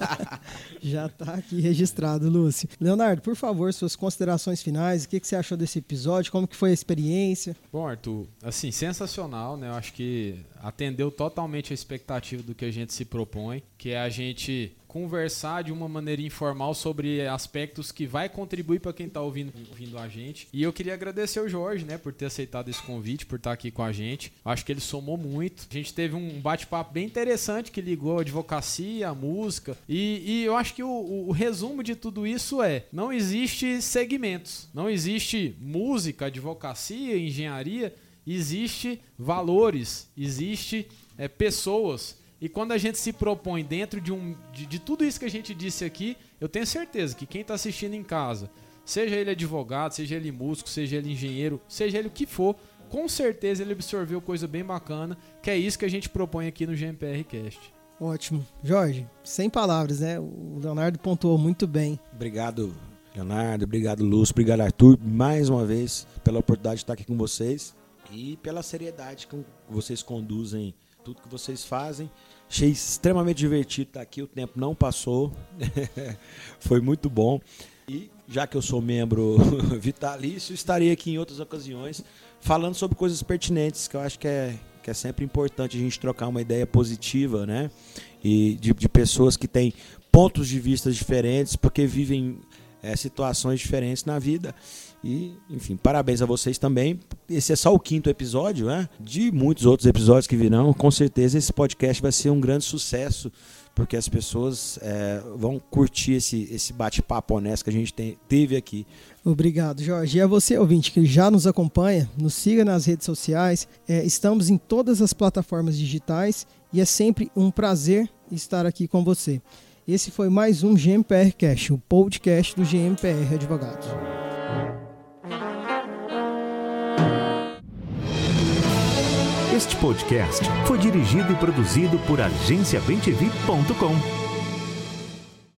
Já está aqui registrado, Lúcio. Leonardo, por favor, suas considerações finais. O que, que você achou desse episódio? Como que foi a experiência? Bom, Arthur, assim, sensacional, né? Eu acho que atendeu totalmente a expectativa do que a gente se propõe, que é a gente conversar de uma maneira informal sobre aspectos que vai contribuir para quem está ouvindo, ouvindo a gente. E eu queria agradecer o Jorge, né, por ter aceitado esse convite, por estar tá aqui com a gente. Acho que ele somou muito. A gente teve um bate-papo bem interessante que ligou a advocacia, a música. E, e eu acho que o, o, o resumo de tudo isso é: não existe segmentos, não existe música, advocacia, engenharia. Existe valores, existe é, pessoas e quando a gente se propõe dentro de, um, de, de tudo isso que a gente disse aqui, eu tenho certeza que quem está assistindo em casa, seja ele advogado, seja ele músico, seja ele engenheiro, seja ele o que for, com certeza ele absorveu coisa bem bacana, que é isso que a gente propõe aqui no GMPR Cast. Ótimo. Jorge, sem palavras, né? O Leonardo pontuou muito bem. Obrigado, Leonardo. Obrigado, Lúcio. Obrigado, Arthur, mais uma vez, pela oportunidade de estar aqui com vocês e pela seriedade que vocês conduzem tudo que vocês fazem. Achei extremamente divertido estar aqui, o tempo não passou, foi muito bom. E já que eu sou membro vitalício, estarei aqui em outras ocasiões falando sobre coisas pertinentes, que eu acho que é, que é sempre importante a gente trocar uma ideia positiva, né? E de, de pessoas que têm pontos de vista diferentes, porque vivem é, situações diferentes na vida. E, enfim, parabéns a vocês também. Esse é só o quinto episódio, né? De muitos outros episódios que virão. Com certeza esse podcast vai ser um grande sucesso, porque as pessoas é, vão curtir esse, esse bate-papo honesto que a gente tem, teve aqui. Obrigado, Jorge. E a você, ouvinte, que já nos acompanha, nos siga nas redes sociais. É, estamos em todas as plataformas digitais e é sempre um prazer estar aqui com você. Esse foi mais um GMPR Cash, o podcast do GMPR Advogados. Este podcast foi dirigido e produzido por agenciabemtv.com.